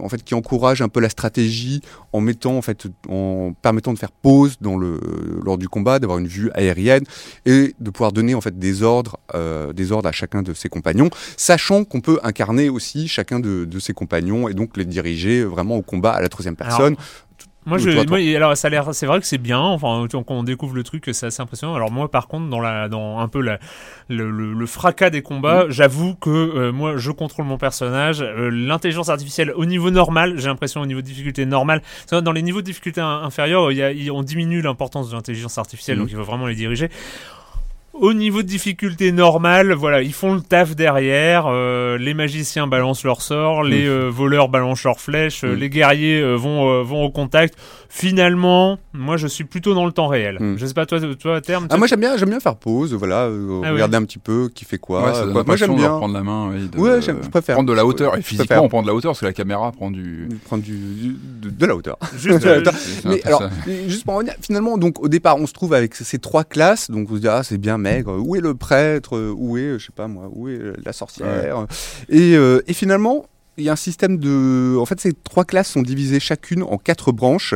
en fait, qui encourage un peu la stratégie en mettant, en fait, en permettant de faire pause dans le, lors du combat, d'avoir une vue aérienne et de pouvoir donner en fait des ordres, des ordres à chacun de ses compagnons, sachant qu'on peut incarner aussi chacun de, de ses compagnons et donc les diriger vraiment au combat à la troisième Alors, personne. Moi, je, toi, toi. moi, alors ça a l'air, c'est vrai que c'est bien. Enfin, quand on découvre le truc, c'est assez impressionnant. Alors moi, par contre, dans la, dans un peu la, le, le- le fracas des Mm. combats, j'avoue que euh, moi, je contrôle mon personnage. Euh, L'intelligence artificielle au niveau normal, j'ai l'impression au niveau de difficulté normal. c'est vrai, Dans les niveaux de difficulté in- inférieurs, il y a, on diminue l'importance de l'intelligence artificielle, Mhm. donc il faut vraiment les diriger. Au niveau de difficulté normale, voilà, ils font le taf derrière. euh, les magiciens balancent leurs sorts, les euh, voleurs balancent leurs flèches, euh, Mm. les guerriers euh, vont euh, vont au contact. Finalement, moi, je suis plutôt dans le temps réel. Mm. Je sais pas toi, toi à terme. Ah, moi j'aime bien, j'aime bien faire pause, voilà, euh, Ah oui. regarder un petit peu qui fait quoi. Ouais, ça donne quoi. Moi j'aime bien prendre la main. oui, de- Ouais, j'aime- je préfère. Prendre de la hauteur. Et physiquement, préfère. on prend de la hauteur parce que la caméra prend du. prendre du, du- de, de la hauteur. Juste, C'est un Mais peu alors, ça. juste pour en revenir, finalement, donc au départ, on se trouve avec ces trois classes, donc on se dit ah c'est bien maigre. Où est le prêtre Où est, je sais pas moi, où est la sorcière Et, euh, et finalement, il y a un système de, en fait, ces trois classes sont divisées chacune en quatre branches.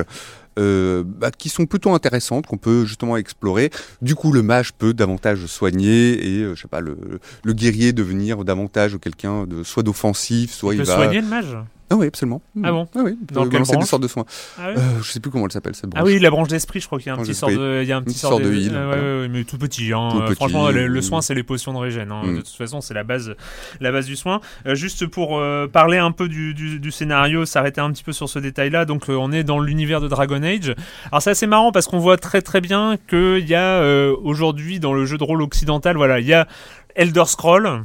euh, bah, qui sont plutôt intéressantes, qu'on peut justement explorer. Du coup, le mage peut davantage soigner et, euh, je sais pas, le, le guerrier devenir davantage quelqu'un de soit d'offensif, soit il il, peut va. soigner le mage? Ah oui, absolument. Ah bon Ah oui, Dans quelle balancer des branche de soins. Ah, ouais Euh, je sais plus comment elle s'appelle cette branche. Ah oui, la branche d'esprit, je crois qu'il y a un petit sort de, il y a un petit sort de ouais, voilà. ouais, ouais, mais tout petit. Hein. Tout Euh, petit, Franchement, le, le soin, c'est les potions de régène. hein. Mm. De toute façon, c'est la base, la base du soin. Euh, juste pour euh, parler un peu du, du, du scénario, s'arrêter un petit peu sur ce détail-là. Donc, euh, on est dans l'univers de Dragon Age. Alors, c'est assez marrant parce qu'on voit très très bien qu'il y a euh, aujourd'hui dans le jeu de rôle occidental, voilà, il y a Elder Scroll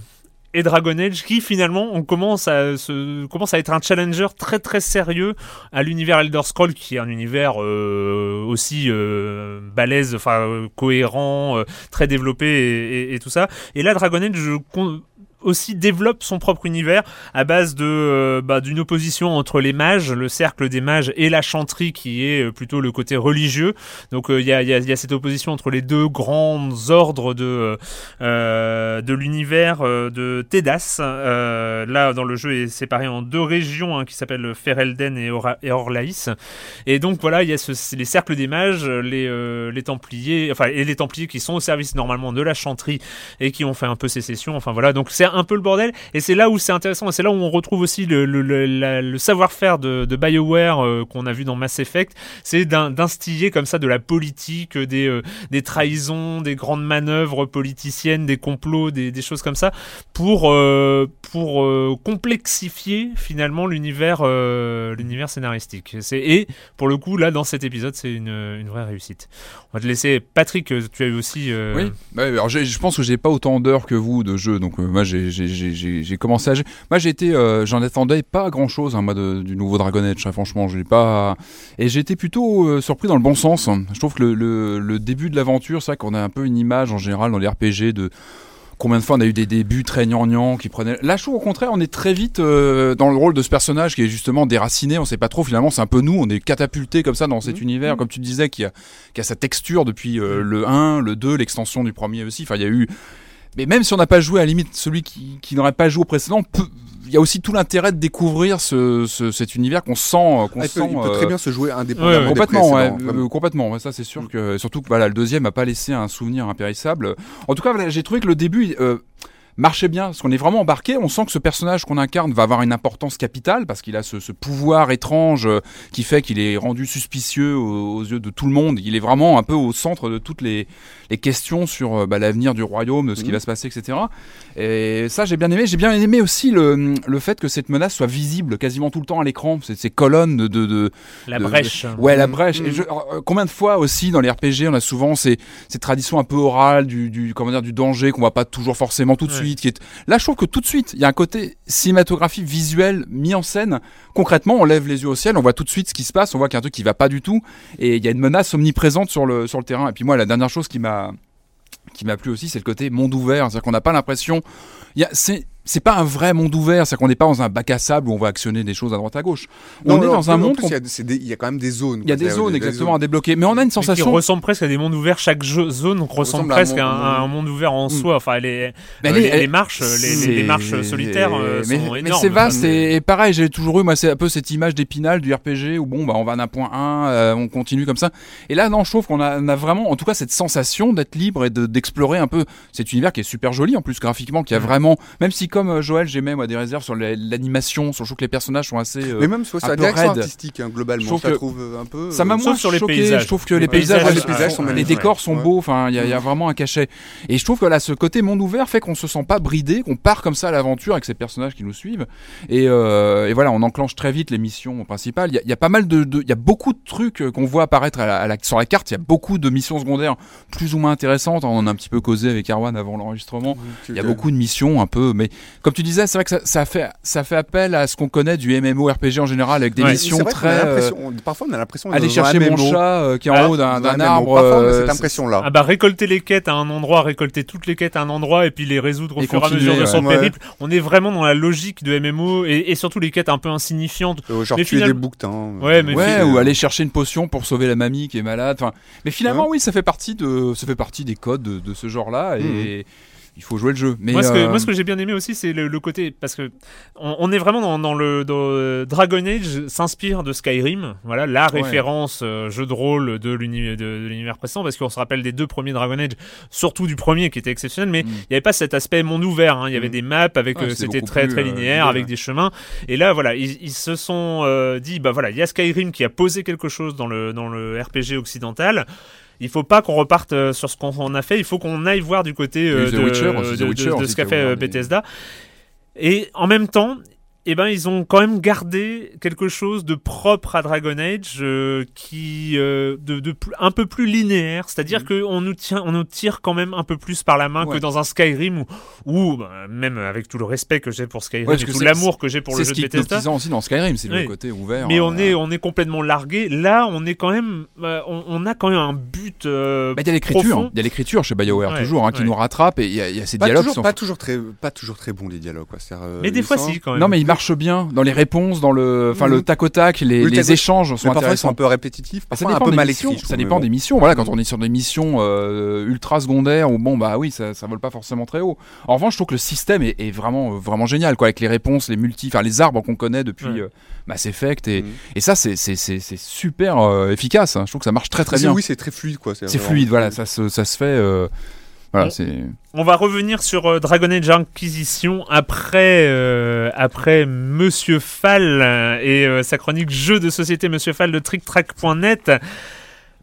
et Dragon Age qui finalement on commence à se commence à être un challenger très très sérieux à l'univers Elder Scroll qui est un univers euh, aussi euh, balèze enfin cohérent euh, très développé et, et- et tout ça. Et là Dragon Age aussi développe son propre univers à base de euh, bah, d'une opposition entre les mages, le cercle des mages et la chanterie qui est euh, plutôt le côté religieux. Donc euh, il y, a, y a- y a cette opposition entre les deux grands ordres de euh, de l'univers de Tedas. Là dans le jeu est séparé en deux régions hein, qui s'appellent Ferelden et, Ora- et Orlaïs. Et donc voilà il y a ce- les cercles des mages, les les Templiers, enfin et les Templiers qui sont au service normalement de la chanterie et qui ont fait un peu sécession. Enfin voilà, donc c'est un peu le bordel. Et c'est là où c'est intéressant. C'est là où on retrouve aussi le, savoir-faire de, de Bioware euh, qu'on a vu dans Mass Effect. C'est d'in- d'instiller comme ça de la politique, des, euh, des trahisons, des grandes manœuvres politiciennes, des complots, des, choses comme ça, pour euh, pour complexifier finalement l'univers scénaristique. Et pour le coup là dans cet épisode c'est une, vraie réussite. On va te laisser Patrick, tu as eu aussi. euh, Oui, alors je pense que j'ai pas autant d'heures que vous de jeu, donc moi j'ai- j'ai commencé à. Moi j'ai été, euh, j'en attendais pas grand chose, moi de- du nouveau Dragon Age. hein, franchement, j'ai pas. Et j'ai été plutôt euh, surpris dans le bon sens. Je trouve que le, le, le début de l'aventure, c'est vrai qu'on a un peu une image en général dans les RPG de combien de fois on a eu des débuts très gnangnans qui prenaient. Là, je trouve au contraire, on est très vite euh, dans le rôle de ce personnage qui est justement déraciné. On sait pas trop finalement, c'est un peu nous. On est catapulté comme ça dans cet univers, comme tu disais, qui a, qui a sa texture depuis euh, le 1, le 2, l'extension du premier aussi. Enfin, il y a eu. Mais même si on n'a pas joué à la limite, celui qui, qui n'aurait pas joué au précédent, peut- il y a aussi tout l'intérêt de découvrir ce, ce- cet univers qu'on sent, euh, qu'on Ah, il, peut, peut euh, très bien se jouer indépendamment. ouais. des Complètement, ouais, euh, complètement. ça, c'est sûr que surtout que voilà, le deuxième n'a pas laissé un souvenir impérissable. En tout cas, voilà, j'ai trouvé que le début euh, marchait bien parce qu'on est vraiment embarqué. On sent que ce personnage qu'on incarne va avoir une importance capitale parce qu'il a ce, ce pouvoir étrange qui fait qu'il est rendu suspicieux aux, aux yeux de tout le monde. Il est vraiment un peu au centre de toutes les, les questions sur euh, bah, l'avenir du royaume, de ce qui Mhm. va se passer, etc. Et ça, j'ai bien aimé. J'ai bien aimé aussi le, le fait que cette menace soit visible quasiment tout le temps à l'écran. Ces, colonnes de, de, de, La de- brèche. Ouais, la Mm. brèche. Et je- euh, combien de fois aussi dans les RPG, on a souvent ces, ces traditions un peu orales du, du comment dire du danger qu'on voit pas toujours forcément tout de Ouais. suite. Qui est... Là, je trouve que tout de suite, il y a un côté cinématographie visuel mis en scène. Concrètement, on lève les yeux au ciel, on voit tout de suite ce qui se passe, on voit qu'il y a un truc qui va pas du tout, et il y a une menace omniprésente sur le sur le terrain. Et puis moi, la dernière chose qui m'a qui m'a plu aussi, c'est le côté monde ouvert. C'est-à-dire qu'on n'a pas l'impression. C'est pas un vrai monde ouvert, c'est-à-dire qu'on n'est pas dans un bac à sable où on va actionner des choses à droite à gauche. Non, on est non, dans un monde. qu'on- il il y a quand même des zones. il y a quoi. des zones il y a des exactement à débloquer, mais on a une Mais qui sensation. ressemble presque à des mondes ouverts. Chaque jeu- zone ressemble Ressemble à un presque à un, à un monde ouvert en Mm. soi. Enfin, les, Mais euh, les, les marches, les, marches solitaires euh, mais, sont mais énormes. c'est vaste Enfin, et, et pareil, j'ai toujours eu moi c'est un peu cette image d'épinal du RPG où bon bah on va d'un point 1, euh, on continue comme ça. Et là non, je trouve qu'on a, on a vraiment en tout cas cette sensation d'être libre et de- d'explorer un peu cet univers qui est super joli en plus graphiquement, qui a Mhm. vraiment même si comme euh, Joël, j'aimais moi des réserves sur la- l'animation, sur je trouve que les personnages sont assez. euh, Mais même sur un sa direction artistique, hein, globalement, Je que trouve euh, un peu. Ça m'a euh, moins sur les choqué. paysages. Je trouve que Les les paysages, paysages, les, les paysages sont les magnifiques. décors sont Ouais. beaux. Enfin, il y, a- y a vraiment un cachet. Et je trouve que là, ce côté monde ouvert fait qu'on se sent pas bridé, qu'on part comme ça à l'aventure avec ces personnages qui nous suivent. Et, euh, et voilà, on enclenche très vite les missions principales. Il y a, il y a pas mal de, il y a beaucoup de trucs qu'on voit apparaître à la- à la- sur la carte. Il y a beaucoup de missions secondaires plus ou moins intéressantes. On en a un petit peu causé avec Erwan avant l'enregistrement. Il y a beaucoup de missions un peu, mais comme tu disais, c'est vrai que ça, ça fait ça fait appel à ce qu'on connaît du MMORPG en général avec des Ouais. missions vrai très euh, on- Parfois, on a l'impression. aller chercher mon MMO, chat euh, qui est en haut d'un arbre. Parfois, on a euh, cette impression-là. Ah bah récolter les quêtes à un endroit, récolter toutes les quêtes à un endroit et puis les résoudre au Et fur et à mesure de son ouais. périple. On est vraiment dans la logique de MMO et, et surtout les quêtes un peu insignifiantes. Euh, Genre Mais tuer des bouquetins. Ouais, mais Ouais, ou aller chercher une potion pour sauver la mamie qui est malade. Enfin, mais finalement, Ouais. oui, ça fait partie de, ça fait partie des codes de, de ce genre-là et il faut jouer le jeu. Mais moi, ce que, euh, que j'ai bien aimé aussi, c'est le, le côté parce que on, on est vraiment dans, dans le dans, euh, Dragon Age s'inspire de Skyrim. Voilà, la Ouais. référence euh, jeu de rôle de l'uni- de, de l'univers précédent, parce qu'on se rappelle des deux premiers Dragon Age, surtout du premier qui était exceptionnel, mais Mm. il n'y avait pas cet aspect monde ouvert. hein. Il y avait Mm. des maps avec, Ouais, euh, c'était très plus, très euh, linéaire, avec des chemins. Et là, voilà, ils, ils se sont euh, dit, bah voilà, il y a Skyrim qui a posé quelque chose dans le dans le RPG occidental. Il faut pas qu'on reparte euh, sur ce qu'on a fait. Il faut qu'on aille voir du côté euh, The de, Witcher aussi, The de- ce qu'a fait euh, Bethesda. Et en même temps, eh ben, ils ont quand même gardé quelque chose de propre à Dragon Age, euh, qui euh, de, un peu plus linéaire, c'est-à-dire que on nous tient, on nous tire quand même un peu plus par la main que Ouais. dans un Skyrim où, où, bah, même avec tout le respect que j'ai pour Skyrim Ouais, et tout c'est- l'amour que j'ai pour le c'est jeu ce qui de Bethesda. hypnotisant aussi dans Skyrim, c'est Oui. le côté ouvert. Mais on euh, est, on est complètement largué. Là, on est quand même, euh, on, on a quand même un but. euh, Bah, il y a l'écriture, il y a l'écriture chez BioWare Ouais, toujours, hein, qui ouais. nous rattrape et il y, a- il y a ces Pas dialogues toujours, sont pas toujours très, pas toujours très bons les dialogues. Quoi. Euh, mais des fois, si quand même. Non mais marche bien dans les réponses, dans le, enfin le tac au tac, les, Oui, échanges sont parfois, intéressants. un peu répétitifs, Ah, ça parfois un dépend peu mal écrits. ça dépend mais des bon. missions. Voilà, quand on est sur des missions euh, ultra secondaires où bon bah oui, ça, ça vole pas forcément très haut. En revanche, je trouve que le système est, est vraiment euh, vraiment génial quoi, avec les réponses, les multi, enfin les arbres qu'on connaît depuis Ouais. euh, Mass Effect et, Mhm. et ça c'est c'est c'est c'est super euh, efficace. hein. Je trouve que ça marche très très C'est- bien. Oui, c'est très fluide. quoi. C'est fluide, voilà, ça se ça se fait. Voilà. On va revenir sur euh, Dragon Age Inquisition après, euh, après Monsieur Fall et euh, sa chronique jeu de société Monsieur Fall de TrickTrack.net.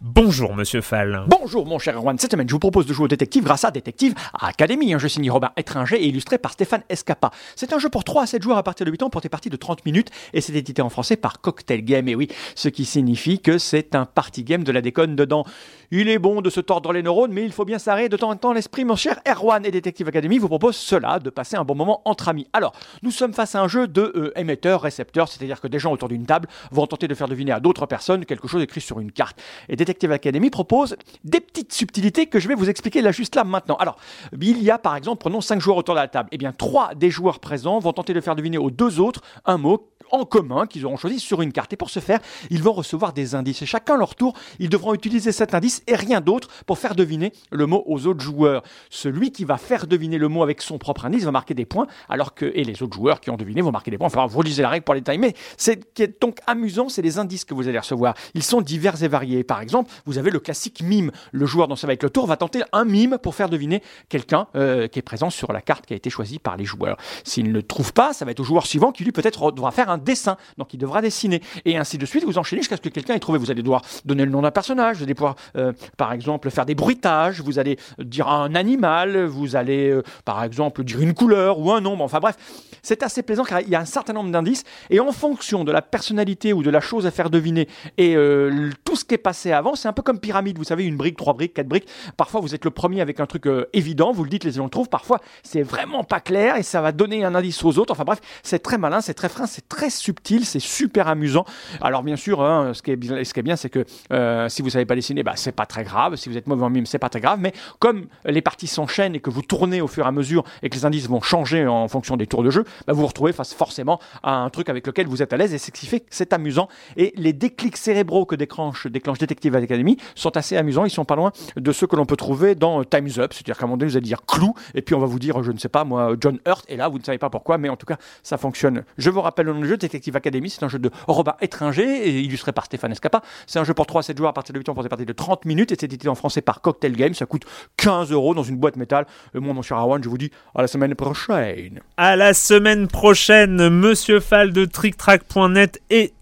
Bonjour Monsieur Fall. Bonjour mon cher Erwan, cette semaine je vous propose de jouer au détective grâce à Détective Academy, un jeu signé Robin Étringer et illustré par Stéphane Escapa. C'est un jeu pour 3 à 7 joueurs à partir de 8 ans pour des parties de 30 minutes et c'est édité en français par Cocktail Game, et oui, ce qui signifie que c'est un party game de la déconne dedans. Il est bon de se tordre les neurones, mais il faut bien s'arrêter de temps en temps l'esprit. Mon cher Erwan et Détective Academy vous propose cela, de passer un bon moment entre amis. Alors, nous sommes face à un jeu de euh, émetteur-récepteur, c'est-à-dire que des gens autour d'une table vont tenter de faire deviner à d'autres personnes quelque chose écrit sur une carte. Detective Academy propose des petites subtilités que je vais vous expliquer là juste là maintenant. Alors, il y a par exemple, prenons 5 joueurs autour de la table. Eh bien, 3 des joueurs présents vont tenter de faire deviner aux deux autres un mot en commun qu'ils auront choisi sur une carte. Et pour ce faire, ils vont recevoir des indices. Et chacun leur tour, ils devront utiliser cet indice et rien d'autre pour faire deviner le mot aux autres joueurs. Celui qui va faire deviner le mot avec son propre indice va marquer des points, alors que et les autres joueurs qui ont deviné vont marquer des points. Enfin, vous lisez la règle pour les détails. Mais ce qui est donc amusant, c'est les indices que vous allez recevoir. Ils sont divers et variés. Par exemple, vous avez le classique mime. Le joueur dont ça va être le tour va tenter un mime pour faire deviner quelqu'un euh, qui est présent sur la carte qui a été choisie par les joueurs. S'il ne le trouve pas, ça va être au joueur suivant qui lui peut-être devra faire un dessin. Donc il devra dessiner. Et ainsi de suite, vous enchaînez jusqu'à ce que quelqu'un ait trouvé. Vous allez devoir donner le nom d'un personnage, vous allez pouvoir, euh, par exemple, faire des bruitages, vous allez dire un animal, vous allez, euh, par exemple, dire une couleur ou un nombre. Enfin bref, c'est assez plaisant car il y a un certain nombre d'indices. Et en fonction de la personnalité ou de la chose à faire deviner et euh, tout ce qui est passé avant, c'est un peu comme pyramide. Vous savez, une brique, trois briques, quatre briques. Parfois, vous êtes le premier avec un truc euh, évident, vous le dites, les gens le trouvent. Parfois, c'est vraiment pas clair et ça va donner un indice aux autres. Enfin bref, c'est très malin, c'est très fin, c'est très subtil, c'est super amusant. Alors bien sûr, hein, ce, qui est bien, ce qui est bien, c'est que euh, si vous savez pas dessiner, bah, c'est pas très grave. Si vous êtes mauvais en mime, c'est pas très grave. Mais comme les parties s'enchaînent et que vous tournez au fur et à mesure et que les indices vont changer en fonction des tours de jeu, bah, vous vous retrouvez face forcément à un truc avec lequel vous êtes à l'aise et c'est ce qui fait que c'est amusant. Et les déclics cérébraux que déclenche, déclenche Detective Academy sont assez amusants. Ils sont pas loin de ceux que l'on peut trouver dans Time's Up. C'est-à-dire qu'à un moment donné, vous allez dire clou et puis on va vous dire, je ne sais pas moi, John Hurt. Et là, vous ne savez pas pourquoi, mais en tout cas, ça fonctionne. Je vous rappelle le nom du jeu Détective Academy. C'est un jeu de Robin Étranger illustré par Stéphane Escapa. C'est un jeu pour 3 à 7 joueurs à partir de 8 ans pour des parties de 30 minutes et c'est édité en français par Cocktail Games. Ça coûte 15 euros dans une boîte métal. Et moi, mon cher Arwan, je vous dis à la semaine prochaine. À la semaine prochaine, Monsieur Fall de TrickTrack.net et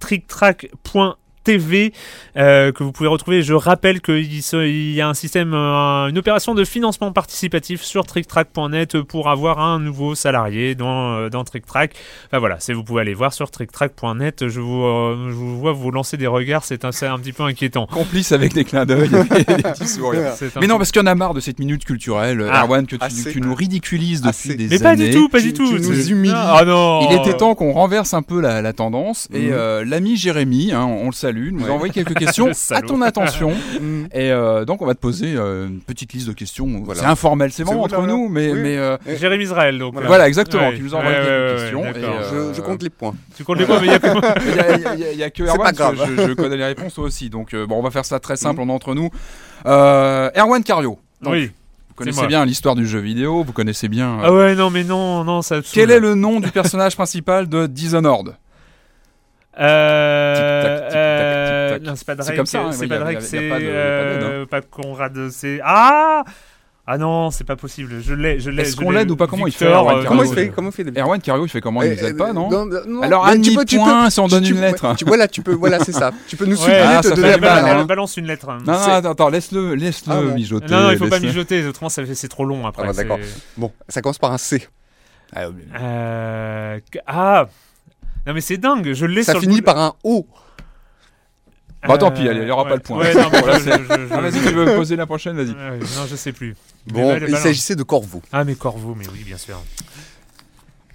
TrickTrack.tv euh, que vous pouvez retrouver. Je rappelle qu'il y a un système, euh, une opération de financement participatif sur TrickTrack.net pour avoir un nouveau salarié dans, euh, dans TrickTrack. Enfin voilà, c'est vous pouvez aller voir sur TrickTrack.net. Je vous, euh, je vous vois vous lancer des regards, c'est un, petit peu inquiétant. Complice avec des clins d'œil et des petits sourires. Mais non, parce qu'il y en a marre de cette minute culturelle, Ah, Erwan, que tu, assez. tu nous ridiculises depuis Assez. des mais pas années. du tout, pas du tout. tu nous C'est- humilies. Ah non. Il était temps qu'on renverse un peu la, la tendance. Et Mhm. euh, l'ami Jérémy, hein, on le salue, nous a Ouais. envoyé quelques questions à ton attention. Mm. Et euh, donc, on va te poser euh, une petite liste de questions. Voilà. C'est informel, c'est vous, entre là, nous, mais, oui. mais euh, Jérémy Israël donc. voilà, euh, exactement. ouais. Tu nous as envoyé Ouais, quelques ouais, ouais, questions. et, euh, Je, je compte les points. Tu comptes les points, mais il y a que a, a- a Erwan, je, je connais les réponses toi aussi. Donc, bon, on va faire ça très simple, on est entre nous. Erwan Cario. Donc, oui. Vous connaissez bien l'histoire du jeu vidéo, vous connaissez bien. euh, Ah ouais, non, mais non, non, ça. Quel est le nom du personnage principal de Dishonored? Euh. Euh. Non, c'est pas C'est Drake. comme ça, hein, C'est pas Drake, c'est. pas hein. euh, Pas Conrad, c'est. Ah Ah non, c'est pas possible. Je l'ai, je l'ai. Est-ce qu'on l'ai. l'aide ou pas? Comment il fait, euh, Comment il fait Comment il fait Erwan Cario, il fait comment? Il nous aide pas, non? Non, non, Alors, un demi-point peux- si on tu- donne tu- une lettre. tu- Voilà, tu peux, voilà, c'est ça. Tu peux nous Ouais, supplier ah, de ça donner la hein. Balance une lettre. Non, attends, attends, laisse-le, laisse-le Ah mijoter. Non, non, il faut pas mijoter, autrement c'est trop long après. Ah, d'accord. Bon, ça commence par un C. Ah, Euh, Ah Non, mais c'est dingue, je l'ai Ça sur finit par un O. Bah, tant pis, allez, il y aura pas le point. Ouais, non, mais Voilà, je- c'est- je- je- Ah, vas-y, tu veux poser la prochaine, vas-y. Non, je sais plus. Bon, Mais bah, il s'agissait de Corvo. Ah, mais Corvo, mais oui, bien sûr.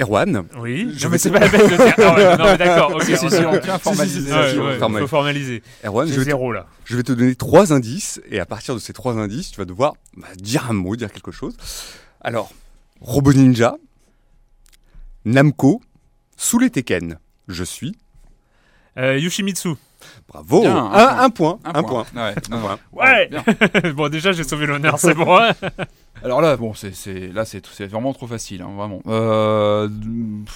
Erwan, Oui, Je mais c'est pas la peine de dire. Ah ouais, non, mais d'accord, ok. Si, si, si, on tient à Si, formaliser. si, si, Ouais, si, ouais, formel. faut formaliser. Erwan, je vais, te, zéro là. je vais te donner trois indices et à partir de ces trois indices, tu vas devoir bah, dire un mot, dire quelque chose. Alors, Robo Ninja, Namco, sous les Tekken. Je suis. Euh, Yoshimitsu. Bravo. Bien, un un, point. un point. Un, point. Ouais, non, non. Ouais. Bien. bon, déjà, j'ai sauvé l'honneur, c'est bon. hein. Alors là, bon, c'est, c'est, là, c'est, c'est vraiment trop facile, hein, vraiment. Euh,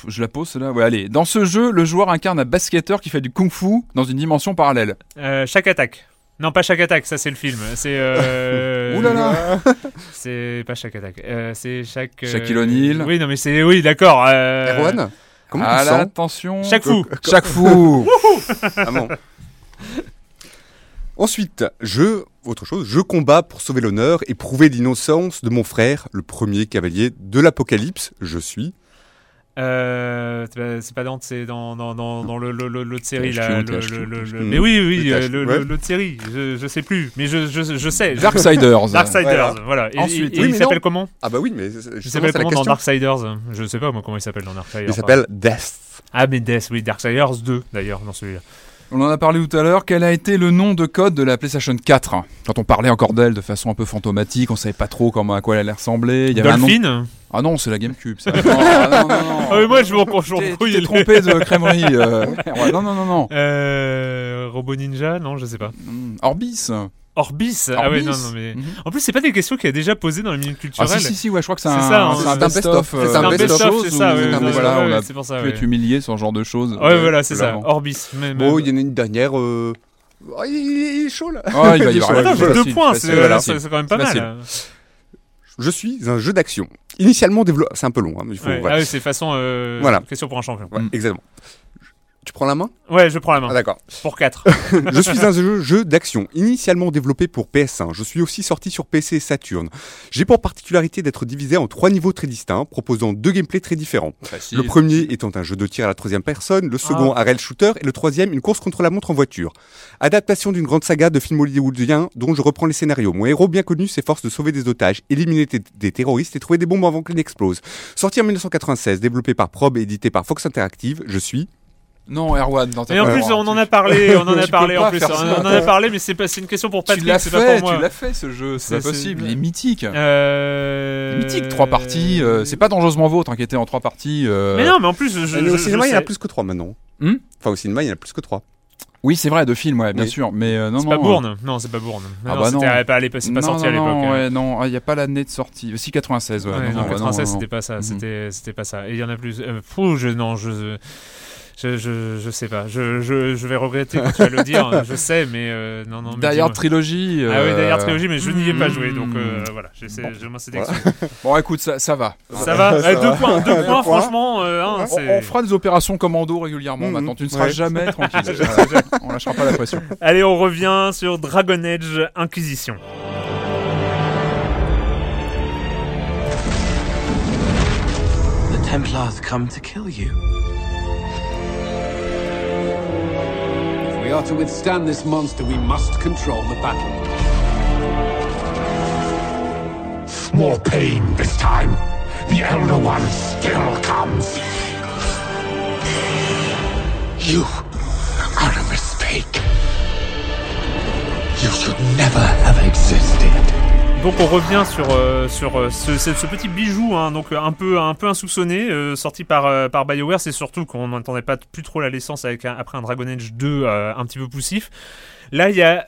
je la pose, celle-là. Ouais, allez. Dans ce jeu, le joueur incarne un basketteur qui fait du kung-fu dans une dimension parallèle. Euh, chaque attaque. Non, pas chaque attaque, ça c'est le film. C'est. Euh... Ouh là là. C'est pas chaque attaque. Euh, c'est chaque. euh, Shaquille O'Neal. Oui, non, mais c'est. Oui, d'accord. euh, Erwan, comment ah tu là, sens attention. Chaque fou. Chaque fou. Ah bon. Ensuite, je, autre chose, je combats pour sauver l'honneur et prouver l'innocence de mon frère, le premier cavalier de l'Apocalypse. Je suis. Euh, c'est pas- pas Dante, c'est dans, dans, dans, dans le, le, le- l'autre série là. Mais oui, oui, euh, l'autre série. Je, je sais plus, mais je, je, je sais. Darksiders. Darksiders, voilà. Et, Ensuite. et- Oui, il s'appelle comment? Ah bah oui, mais s'appelle c'est la comment dans. Darksiders? Je sais pas moi comment il s'appelle dans Darksiders? Il s'appelle Death. Ah, mais Death, oui, Darksiders 2 d'ailleurs dans celui-là. On en a parlé tout à l'heure. Quel a été le nom de code de la PlayStation 4 Quand on parlait encore d'elle de façon un peu fantomatique, on savait pas trop comment à quoi elle allait ressembler. Il y avait un nom. Dolphin? Ah non, c'est la GameCube. ça. Non, ah non, non, non. Ah, mais moi je m'en T'es- les- trompé de crèmerie. euh. Ouais, non, non, non, non. Euh, Robo Ninja? Non, je sais pas. Hmm, Orbis. Orbis, Ah ouais, non, non, mais. Mhm. En plus, c'est pas des questions qu'il a déjà posées dans les minutes Ah culturelles. si, si, si, ouais, je crois que c'est C'est un, ça, hein. c'est un C'est un best-of. euh, C'est un best-of c'est ou ça, c'est ouais, voilà, ouais, on a c'est pour ça. pu ouais. être humilié sur ce genre de choses. Ouais, voilà, c'est ça. Orbis. Mais, mais- Bon, il y en a une dernière. euh, oh, il, est chaud là. Ah, il va y avoir deux points, c'est quand même pas mal. Je suis un jeu d'action. Initialement développé. C'est un peu long, hein, mais il faut. Ouais. voilà. Ah oui, c'est façon euh, Voilà. question pour un champion. Ouais, Mm. Exactement. Prends la main Ouais, je prends la main. Ah d'accord. pour 4. je suis un jeu, jeu d'action, initialement développé pour PS1. Je suis aussi sorti sur PC et Saturn. J'ai pour particularité d'être divisé en trois niveaux très distincts, proposant deux gameplays très différents. Facile. Le premier étant un jeu de tir à la troisième personne, le second Ah. un rail shooter et le troisième une course contre la montre en voiture. Adaptation d'une grande saga de films hollywoodiens dont je reprends les scénarios. Mon héros bien connu s'efforce de sauver des otages, éliminer des- terroristes et trouver des bombes avant que n'explosent. Sorti en 1996, développé par Probe et édité par Fox Interactive, je suis Non, Erwan, dans ta Et en plus, on en a parlé, on en a parlé en plus. On en a parlé, mais c'est pas, c'est une question pour Patrick, c'est pas pour moi. tu l'as fait ce jeu, c'est pas possible. Il est mythique. Euh... Mythique, trois parties. euh, c'est pas dangereusement vôtre hein, qui était en trois parties. euh. Mais non, mais en plus, je. je Mais au cinéma, je il y en a plus que trois maintenant. Hmm enfin, au cinéma, il y en a plus que trois. Oui, c'est vrai, de films, ouais, bien Oui. sûr. Mais euh, non, C'est pas euh, Bourne. Non, c'est pas Bourne. Ah non, bah non. pas c'est pas non, sorti à l'époque. non, hein. ouais, non, il n'y a pas l'année de sortie. Si, 96, ouais. Ouais, non, non, non, bah 96, non, c'était pas ça. Mhm. C'était, c'était pas ça. Et il y en a plus. Euh, fou, je, non, je. Je, je, je sais pas. Je, je, je vais regretter quand tu vas le dire. Je sais, mais euh, non, non. dis-moi. trilogie. Ah oui, derrière euh, trilogie, mais je n'y ai pas joué, donc hmm. euh, voilà. J'essaie, je m'en sais. Bon, écoute, ça, ça va. Ça va Ça Eh, Deux va. points, deux points, franchement. euh, hein, On, fera des opérations commando régulièrement Mhm. maintenant. Tu ne seras Ouais. jamais tranquille. On lâchera pas la pression. Allez, on revient sur Dragon Age Inquisition. The Templars come to kill you. Are to withstand this monster, we must control the battle. More pain this time. The Elder One still comes. You are a mistake. You should never have existed. Donc on revient sur euh, euh, ce, petit bijou, hein, euh, un peu insoupçonné, sorti par par Bioware. C'est surtout qu'on n'entendait pas plus trop la licence avec un- après un Dragon Age 2 euh, un petit peu poussif. Là, il y a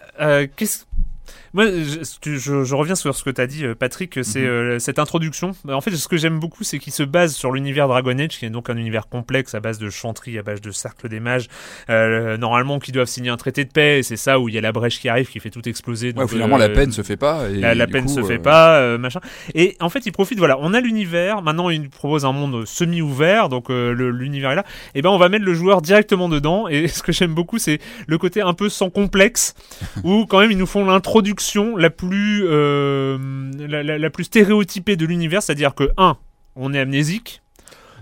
moi, je, tu- je- je reviens sur ce que tu as dit, euh, Patrick, c'est euh, cette introduction. Bah, En fait, ce que j'aime beaucoup, c'est qu'il se base sur l'univers Dragon Age, qui est donc un univers complexe à base de chanterie, à base de cercle des mages, euh, normalement qui doivent signer un traité de paix, et c'est ça où il y a la brèche qui arrive, qui fait tout exploser. Ouais, donc, finalement, euh, la peine se fait pas. Et la, peine coup, se fait euh, pas, euh, machin. Et en fait, il profite. Voilà, on a l'univers. Maintenant, il nous propose un monde semi-ouvert, donc euh, l'univers est là. Et ben, on va mettre le joueur directement dedans. Et ce que j'aime beaucoup, c'est le côté un peu sans complexe, où quand même ils nous font l'introduction la plus euh, la, plus stéréotypée de l'univers, c'est-à-dire que un, on est amnésique.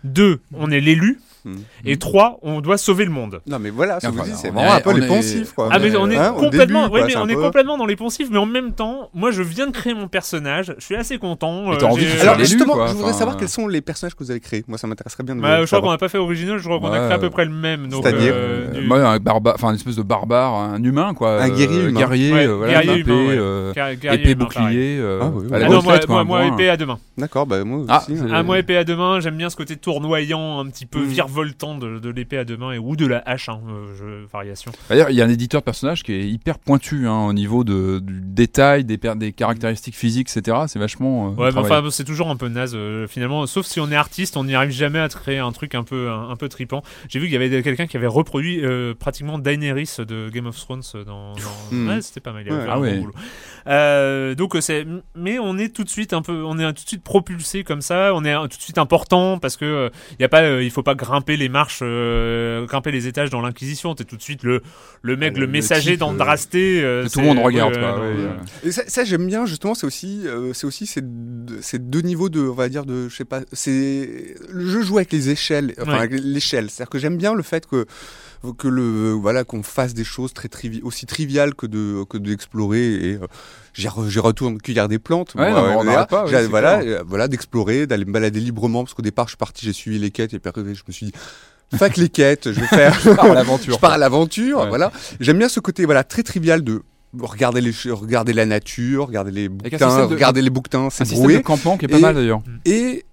Deux, on est l'élu. Hmm. Et trois, on doit sauver le monde. Non, mais voilà, ce vous dis, c'est on vraiment est- un peu les pensifs, quoi. Ah mais on est Hein, complètement, début, ouais, quoi, mais c'est un on est peu- complètement dans les poncifs, mais en même temps, moi je viens de créer mon personnage, je suis assez content. Euh, envie Alors justement, quoi, je voudrais enfin, savoir quels sont les personnages que vous avez créés. Moi, ça m'intéresserait bien de Bah, je crois qu'on n'a pas fait original, je crois qu'on a créé à peu près le même. C'est-à-dire euh, du- moi, un barbare, enfin une espèce de barbare, un humain quoi, Un guerrier euh, guerrier, euh, voilà, guerrier épée, euh, bouclier, Ah, Ah moi, épée à deux mains. D'accord, bah moi Ah, aussi. hein. Ah, moi, épée à deux mains, j'aime bien ce côté tournoyant, un petit peu Mm. Virevoltant de, de l'épée à deux mains et, ou de la hache, hein, euh, je- variation. D'ailleurs, il y a un éditeur de personnage qui est hyper pointu hein, au niveau de, du détail, des, caractéristiques physiques, etc. C'est vachement. euh, Ouais, mais enfin, c'est toujours un peu naze, euh, finalement. Sauf si on est artiste, on n'y arrive jamais à créer un truc un peu, un, un peu tripant. J'ai vu qu'il y avait quelqu'un qui avait reproduit euh, pratiquement Daenerys de Game of Thrones dans. dans- Hmm. Ouais, c'était pas mal. il avait Ouais. fait Ah ouais. Euh, donc c'est, mais on est tout de suite un peu, on est tout de suite propulsé comme ça. On est tout de suite important parce que euh, il y a pas, euh, il faut pas grimper les marches, euh, grimper les étages dans l'Inquisition. T'es tout de suite le, le mec, le, le messager euh, d'Andrasté. euh, Que tout le monde regarde. ouais, quoi, ouais, ouais, non, euh. ouais. Et ça, ça, j'aime bien justement, c'est aussi, euh, c'est aussi ces, deux- ces deux niveaux de, on va dire de, je sais pas, c'est le jeu joue avec les échelles, enfin Ouais. avec l'échelle. C'est-à-dire que j'aime bien le fait que que le voilà qu'on fasse des choses très trivi aussi triviales que de que d'explorer et euh, j'y re- j'y retourne cueillir des plantes. Ouais, moi, non, on voilà, n'arrête pas, oui, j'ai- voilà, clair. euh, voilà, d'explorer, d'aller me balader librement parce qu'au départ je suis parti, j'ai suivi les quêtes et puis après je me suis dit fuck les quêtes, je vais faire Je pars à l'aventure. je pars à l'aventure, Ouais. voilà. J'aime bien ce côté voilà très trivial de regarder les regarder la nature, regarder les un bouquetins, système de- regarder les bouquetins, Un c'est système brouillé de campement qui est pas Et- mal d'ailleurs. et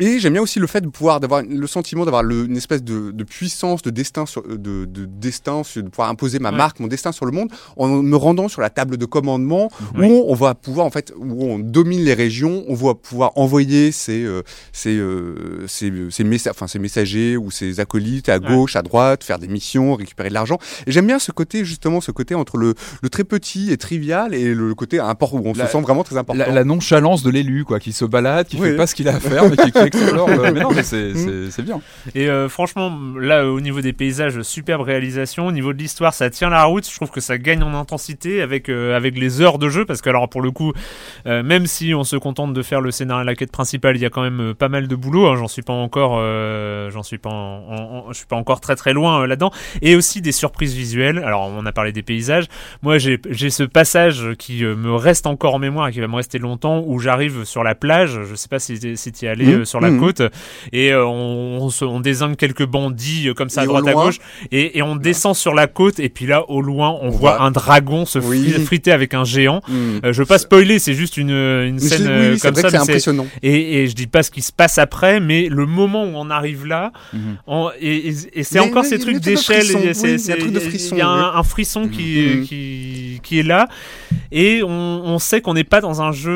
et j'aime bien aussi le fait de pouvoir d'avoir le sentiment d'avoir une espèce de, de puissance de destin sur, de, de destin sur- de pouvoir imposer ma Ouais. marque mon destin sur le monde en me rendant sur la table de commandement Oui. où on va pouvoir en fait où on domine les régions on va pouvoir envoyer ces euh, ces, euh, ces, ces, messa- enfin, ces messagers ou ces acolytes à Ouais. gauche à droite faire des missions récupérer de l'argent et j'aime bien ce côté justement ce côté entre le, le très petit et trivial et le côté important où on La- se sent vraiment très important La, la nonchalance de l'élu, quoi, qui se balade, qui Oui. fait pas ce qu'il a à faire, mais qui, qui explore. le- Mais non, mais c'est- Mm. bien. Et euh, franchement, là, au niveau des paysages, superbe réalisation. Au niveau de l'histoire, ça tient la route. Je trouve que ça gagne en intensité avec euh, avec les heures de jeu, parce que alors pour le coup, euh, même si on se contente de faire le scénario, la quête principale, il y a quand même euh, pas mal de boulot. hein. J'en suis pas encore, euh, j'en suis pas, en- en- en- je suis pas encore très très loin euh, là-dedans. Et aussi des surprises visuelles. Alors on a parlé des paysages. Moi, j'ai j'ai ce passage qui euh, me reste encore en mémoire et qui va me rester longtemps, où j'arrive sur la plage. Je sais pas si si t'y es allé Mhm. euh, sur la Mhm. côte et euh, on, on, se- on désigne quelques bandits euh, comme ça à droite à gauche et, et on descend sur la côte et puis là au loin on, On voit voit- un dragon se Oui. friter avec un géant. Hmm. Euh, je veux pas spoiler, c'est juste une, une scène oui, oui, comme vrai ça. c'est impressionnant et, et je dis pas ce qui se passe après, mais le moment où on arrive là, Mhm. on- et, et- et c'est encore ces trucs d'échelle, il y a un c'est- truc de il y a- frisson, il y a oui. un, frisson qui, Mhm. qui, qui est là. et on, on sait qu'on n'est pas dans un jeu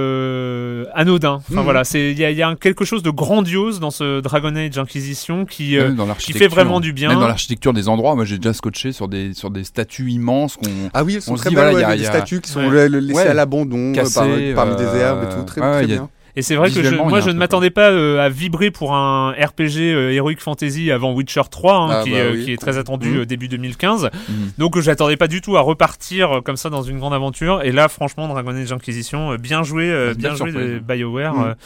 euh, anodin. Enfin voilà, c'est il y a, y a un- quelque chose de grandiose dans ce Dragon Age Inquisition qui euh, dans qui fait vraiment du bien. Même dans l'architecture des endroits, moi j'ai déjà scotché sur des, sur des statues immenses qu'on. Ah oui, elles sont On se très dit, belles, voilà, ouais, il y a- des il y a- statues qui sont Ouais. laissées Ouais. à l'abandon euh, Cassées, par- parmi des euh, herbes et tout, très, ouais, très il y a- bien. Et c'est vrai que je, moi je ne m'attendais pas euh, à vibrer pour un RPG euh, Heroic Fantasy avant Witcher 3 hein, Ah, qui, bah euh, oui. qui est très attendu Mhm. euh, début 2015. Mhm. Donc j'attendais pas du tout à repartir euh, comme ça dans une grande aventure. Et là franchement Dragon Age Inquisition, euh, bien joué, euh, une bien joué de BioWare.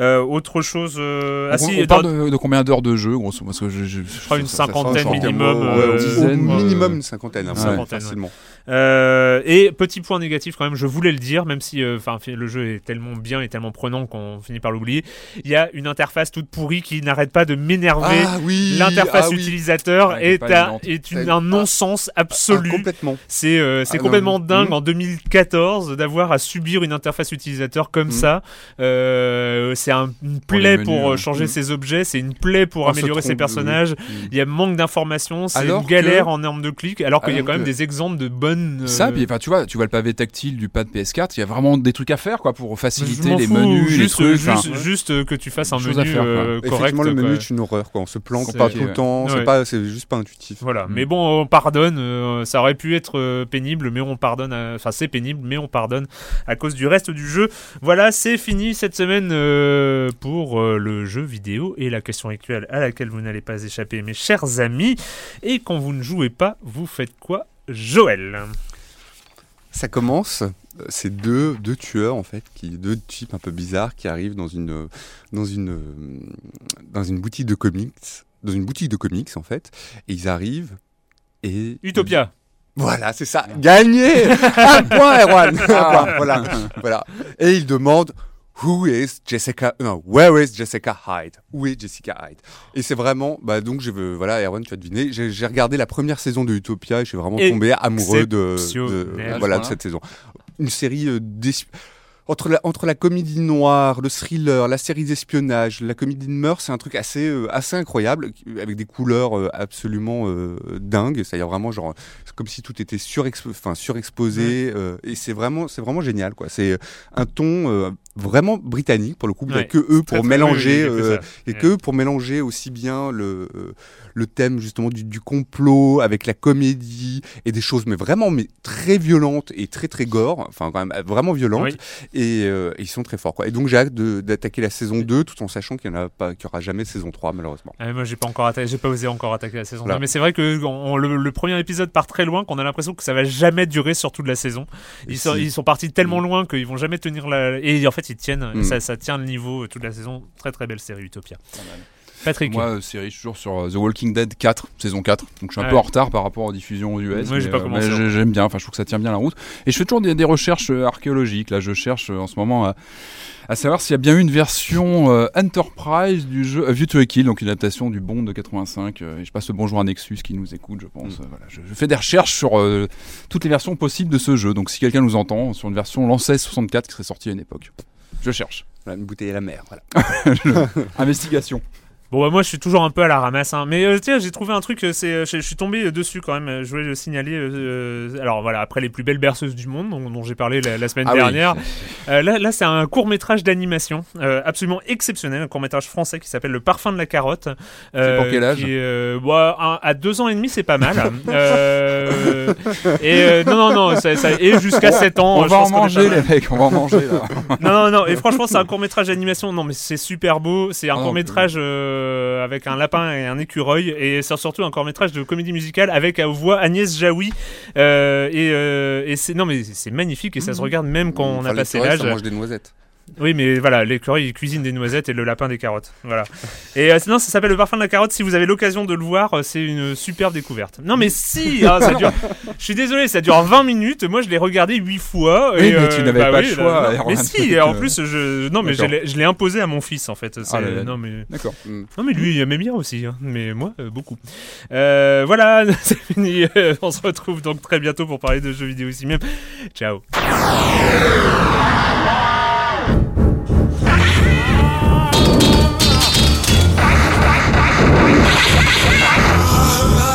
Euh, autre chose... euh, ah on, si, on parle de, de combien d'heures de jeu, grosso modo? Parce que je, je, je crois une cinquantaine minimum. Ouais, au- minimum euh, une cinquantaine, hein, une ouais, cinquantaine, facilement. Euh, et petit point négatif quand même, je voulais le dire, même si euh, le jeu est tellement bien et tellement prenant qu'on finit par l'oublier. Il y a une interface toute pourrie qui n'arrête pas de m'énerver. Ah oui, L'interface ah oui. utilisateur qui est à- une- un non-sens Ah, absolu. complètement. C'est euh, c'est Ah, non, complètement dingue Mhm. en 2014 d'avoir à subir une interface utilisateur comme Mhm. ça. C'est un- une les plaie pour hein. changer Mhm. ses objets, c'est une plaie pour On se améliorer ses personnages. Il y a manque d'informations, c'est une galère que- en termes de clics, alors qu'il y a quand même des exemples de bonnes. Euh, Ça, puis enfin, tu vois, tu vois le pavé tactile du pad PS4, il y a vraiment des trucs à faire quoi pour faciliter les fous, menus, juste, les trucs. juste, juste, que tu fasses un menu faire, euh, correct. Effectivement, le menu quoi. est une horreur, quoi. On se plante C'est- pas tout le temps, Ouais. c'est pas, c'est juste pas intuitif. Voilà, Mm. mais bon, on pardonne. euh, ça aurait pu être euh, pénible, mais on pardonne. à- Enfin, c'est pénible, mais on pardonne à cause du reste du jeu. Voilà, c'est fini cette semaine euh, pour euh, le jeu vidéo et la question actuelle à laquelle vous n'allez pas échapper, mes chers amis. Et quand vous ne jouez pas, vous faites quoi, Joël Ça commence, euh, c'est deux, deux tueurs en fait, qui, deux types un peu bizarres qui arrivent dans une, euh, dans une, euh, dans une boutique de comics, dans une boutique de comics en fait, et ils arrivent et Utopia. Voilà, c'est ça. Gagné Un point, Erwan Un point, voilà. voilà. Et il demande Who is Jessica Non, where is Jessica Hyde? Où est Jessica Hyde? Et c'est vraiment, bah donc je veux, voilà, Erwan, tu vas deviner. J'ai regardé la première saison de Utopia et je suis vraiment tombé amoureux de, voilà de cette saison. Une série euh, entre la, entre la comédie noire, le thriller, la série d'espionnage, la comédie de mœurs, c'est un truc assez, euh, assez incroyable, avec des couleurs euh, absolument euh, dingues. C'est-à-dire vraiment genre, c'est comme si tout était surexpo- surexposé, et c'est vraiment, c'est vraiment génial, quoi. C'est un ton vraiment britannique pour le coup. Il n'y a que eux pour très- mélanger, oui, oui, que euh, Ouais. que eux pour mélanger aussi bien le euh, le thème justement du, du complot avec la comédie et des choses mais vraiment mais très violentes et très très gore, enfin quand même euh, vraiment violentes et, euh, et ils sont très forts quoi. Et donc j'ai hâte d'attaquer la saison 2 tout en sachant qu'il y en a pas qu'il y aura jamais de saison 3 malheureusement. Ah, moi, j'ai pas encore j'ai pas osé encore attaquer la saison. Voilà. deux. Mais c'est vrai que on- on- le, le premier épisode part très loin, qu'on a l'impression que ça va jamais durer sur toute la saison. Et Ils sont, ils sont partis tellement loin qu'ils vont jamais tenir la. Et en fait, ils tiennent. Mm. Ça, ça tient le niveau euh, toute la saison. Très très belle série Utopia. Patrick. Moi, euh, série, je suis toujours sur euh, The Walking Dead 4, saison 4. Donc je suis un Ouais. peu en retard par rapport aux diffusions aux US. Moi, j'ai mais, pas euh, commencé mais encore. j'ai- J'aime bien, enfin je trouve que ça tient bien la route. Et je fais toujours des, des recherches archéologiques. Là, je cherche en ce moment à, à savoir s'il y a bien eu une version euh, Enterprise du jeu A View to a Kill, donc une adaptation du Bond de 85. euh, et je passe le bonjour à Nexus qui nous écoute, je pense. Voilà, je, je fais des recherches sur euh, toutes les versions possibles de ce jeu. Donc si quelqu'un nous entend sur une version Lancet 64 qui serait sortie à une époque, je cherche. Voilà, une bouteille à la mer. Voilà. Investigation. Bon, bah, moi, je suis toujours un peu à la ramasse. hein. Mais euh, tiens, j'ai trouvé un truc. euh, C'est, euh, je, je suis tombé dessus quand même. Je voulais le signaler. euh, alors voilà, après les plus belles berceuses du monde, dont, dont j'ai parlé la, la semaine Ah oui. dernière. Euh, là, là, c'est un court métrage d'animation absolument exceptionnel, un court métrage français qui s'appelle Le Parfum de la carotte. Pour quel âge qui bah, un- À deux ans et demi, c'est pas mal. Et non, non, non, ça, ça- et jusqu'à 7 ans. On je va en pense manger les mecs, on va en manger là. Non, non, non. Et franchement, c'est un court métrage d'animation. Non, mais c'est super beau. C'est un Ah non, court métrage avec un lapin et un écureuil. Et c'est surtout un court métrage de comédie musicale avec à voix Agnès Jaoui. Euh, et euh, et c'est non, mais c'est magnifique et ça se regarde même quand on a passé l'âge. ça mange des noisettes. Oui, mais voilà, l'écureuil il cuisine des noisettes et le lapin des carottes. Voilà. Et euh, sinon, ça s'appelle le parfum de la carotte. Si vous avez l'occasion de le voir, euh, c'est une superbe découverte. Non, mais si, ah, ça dure. Je suis désolé, ça dure 20 minutes. Moi, je l'ai regardé 8 fois. Oui, et, mais tu n'avais pas le là, choix, non, Erwan. mais si, en plus, je non, mais je l'ai- imposé à mon fils en fait. Ah là là. non, mais D'accord. Mm. non, mais lui, il aimait bien aussi. hein. Mais moi, euh, beaucoup. Euh, voilà, c'est fini. On se retrouve donc très bientôt pour parler de jeux vidéo ici même. Ciao.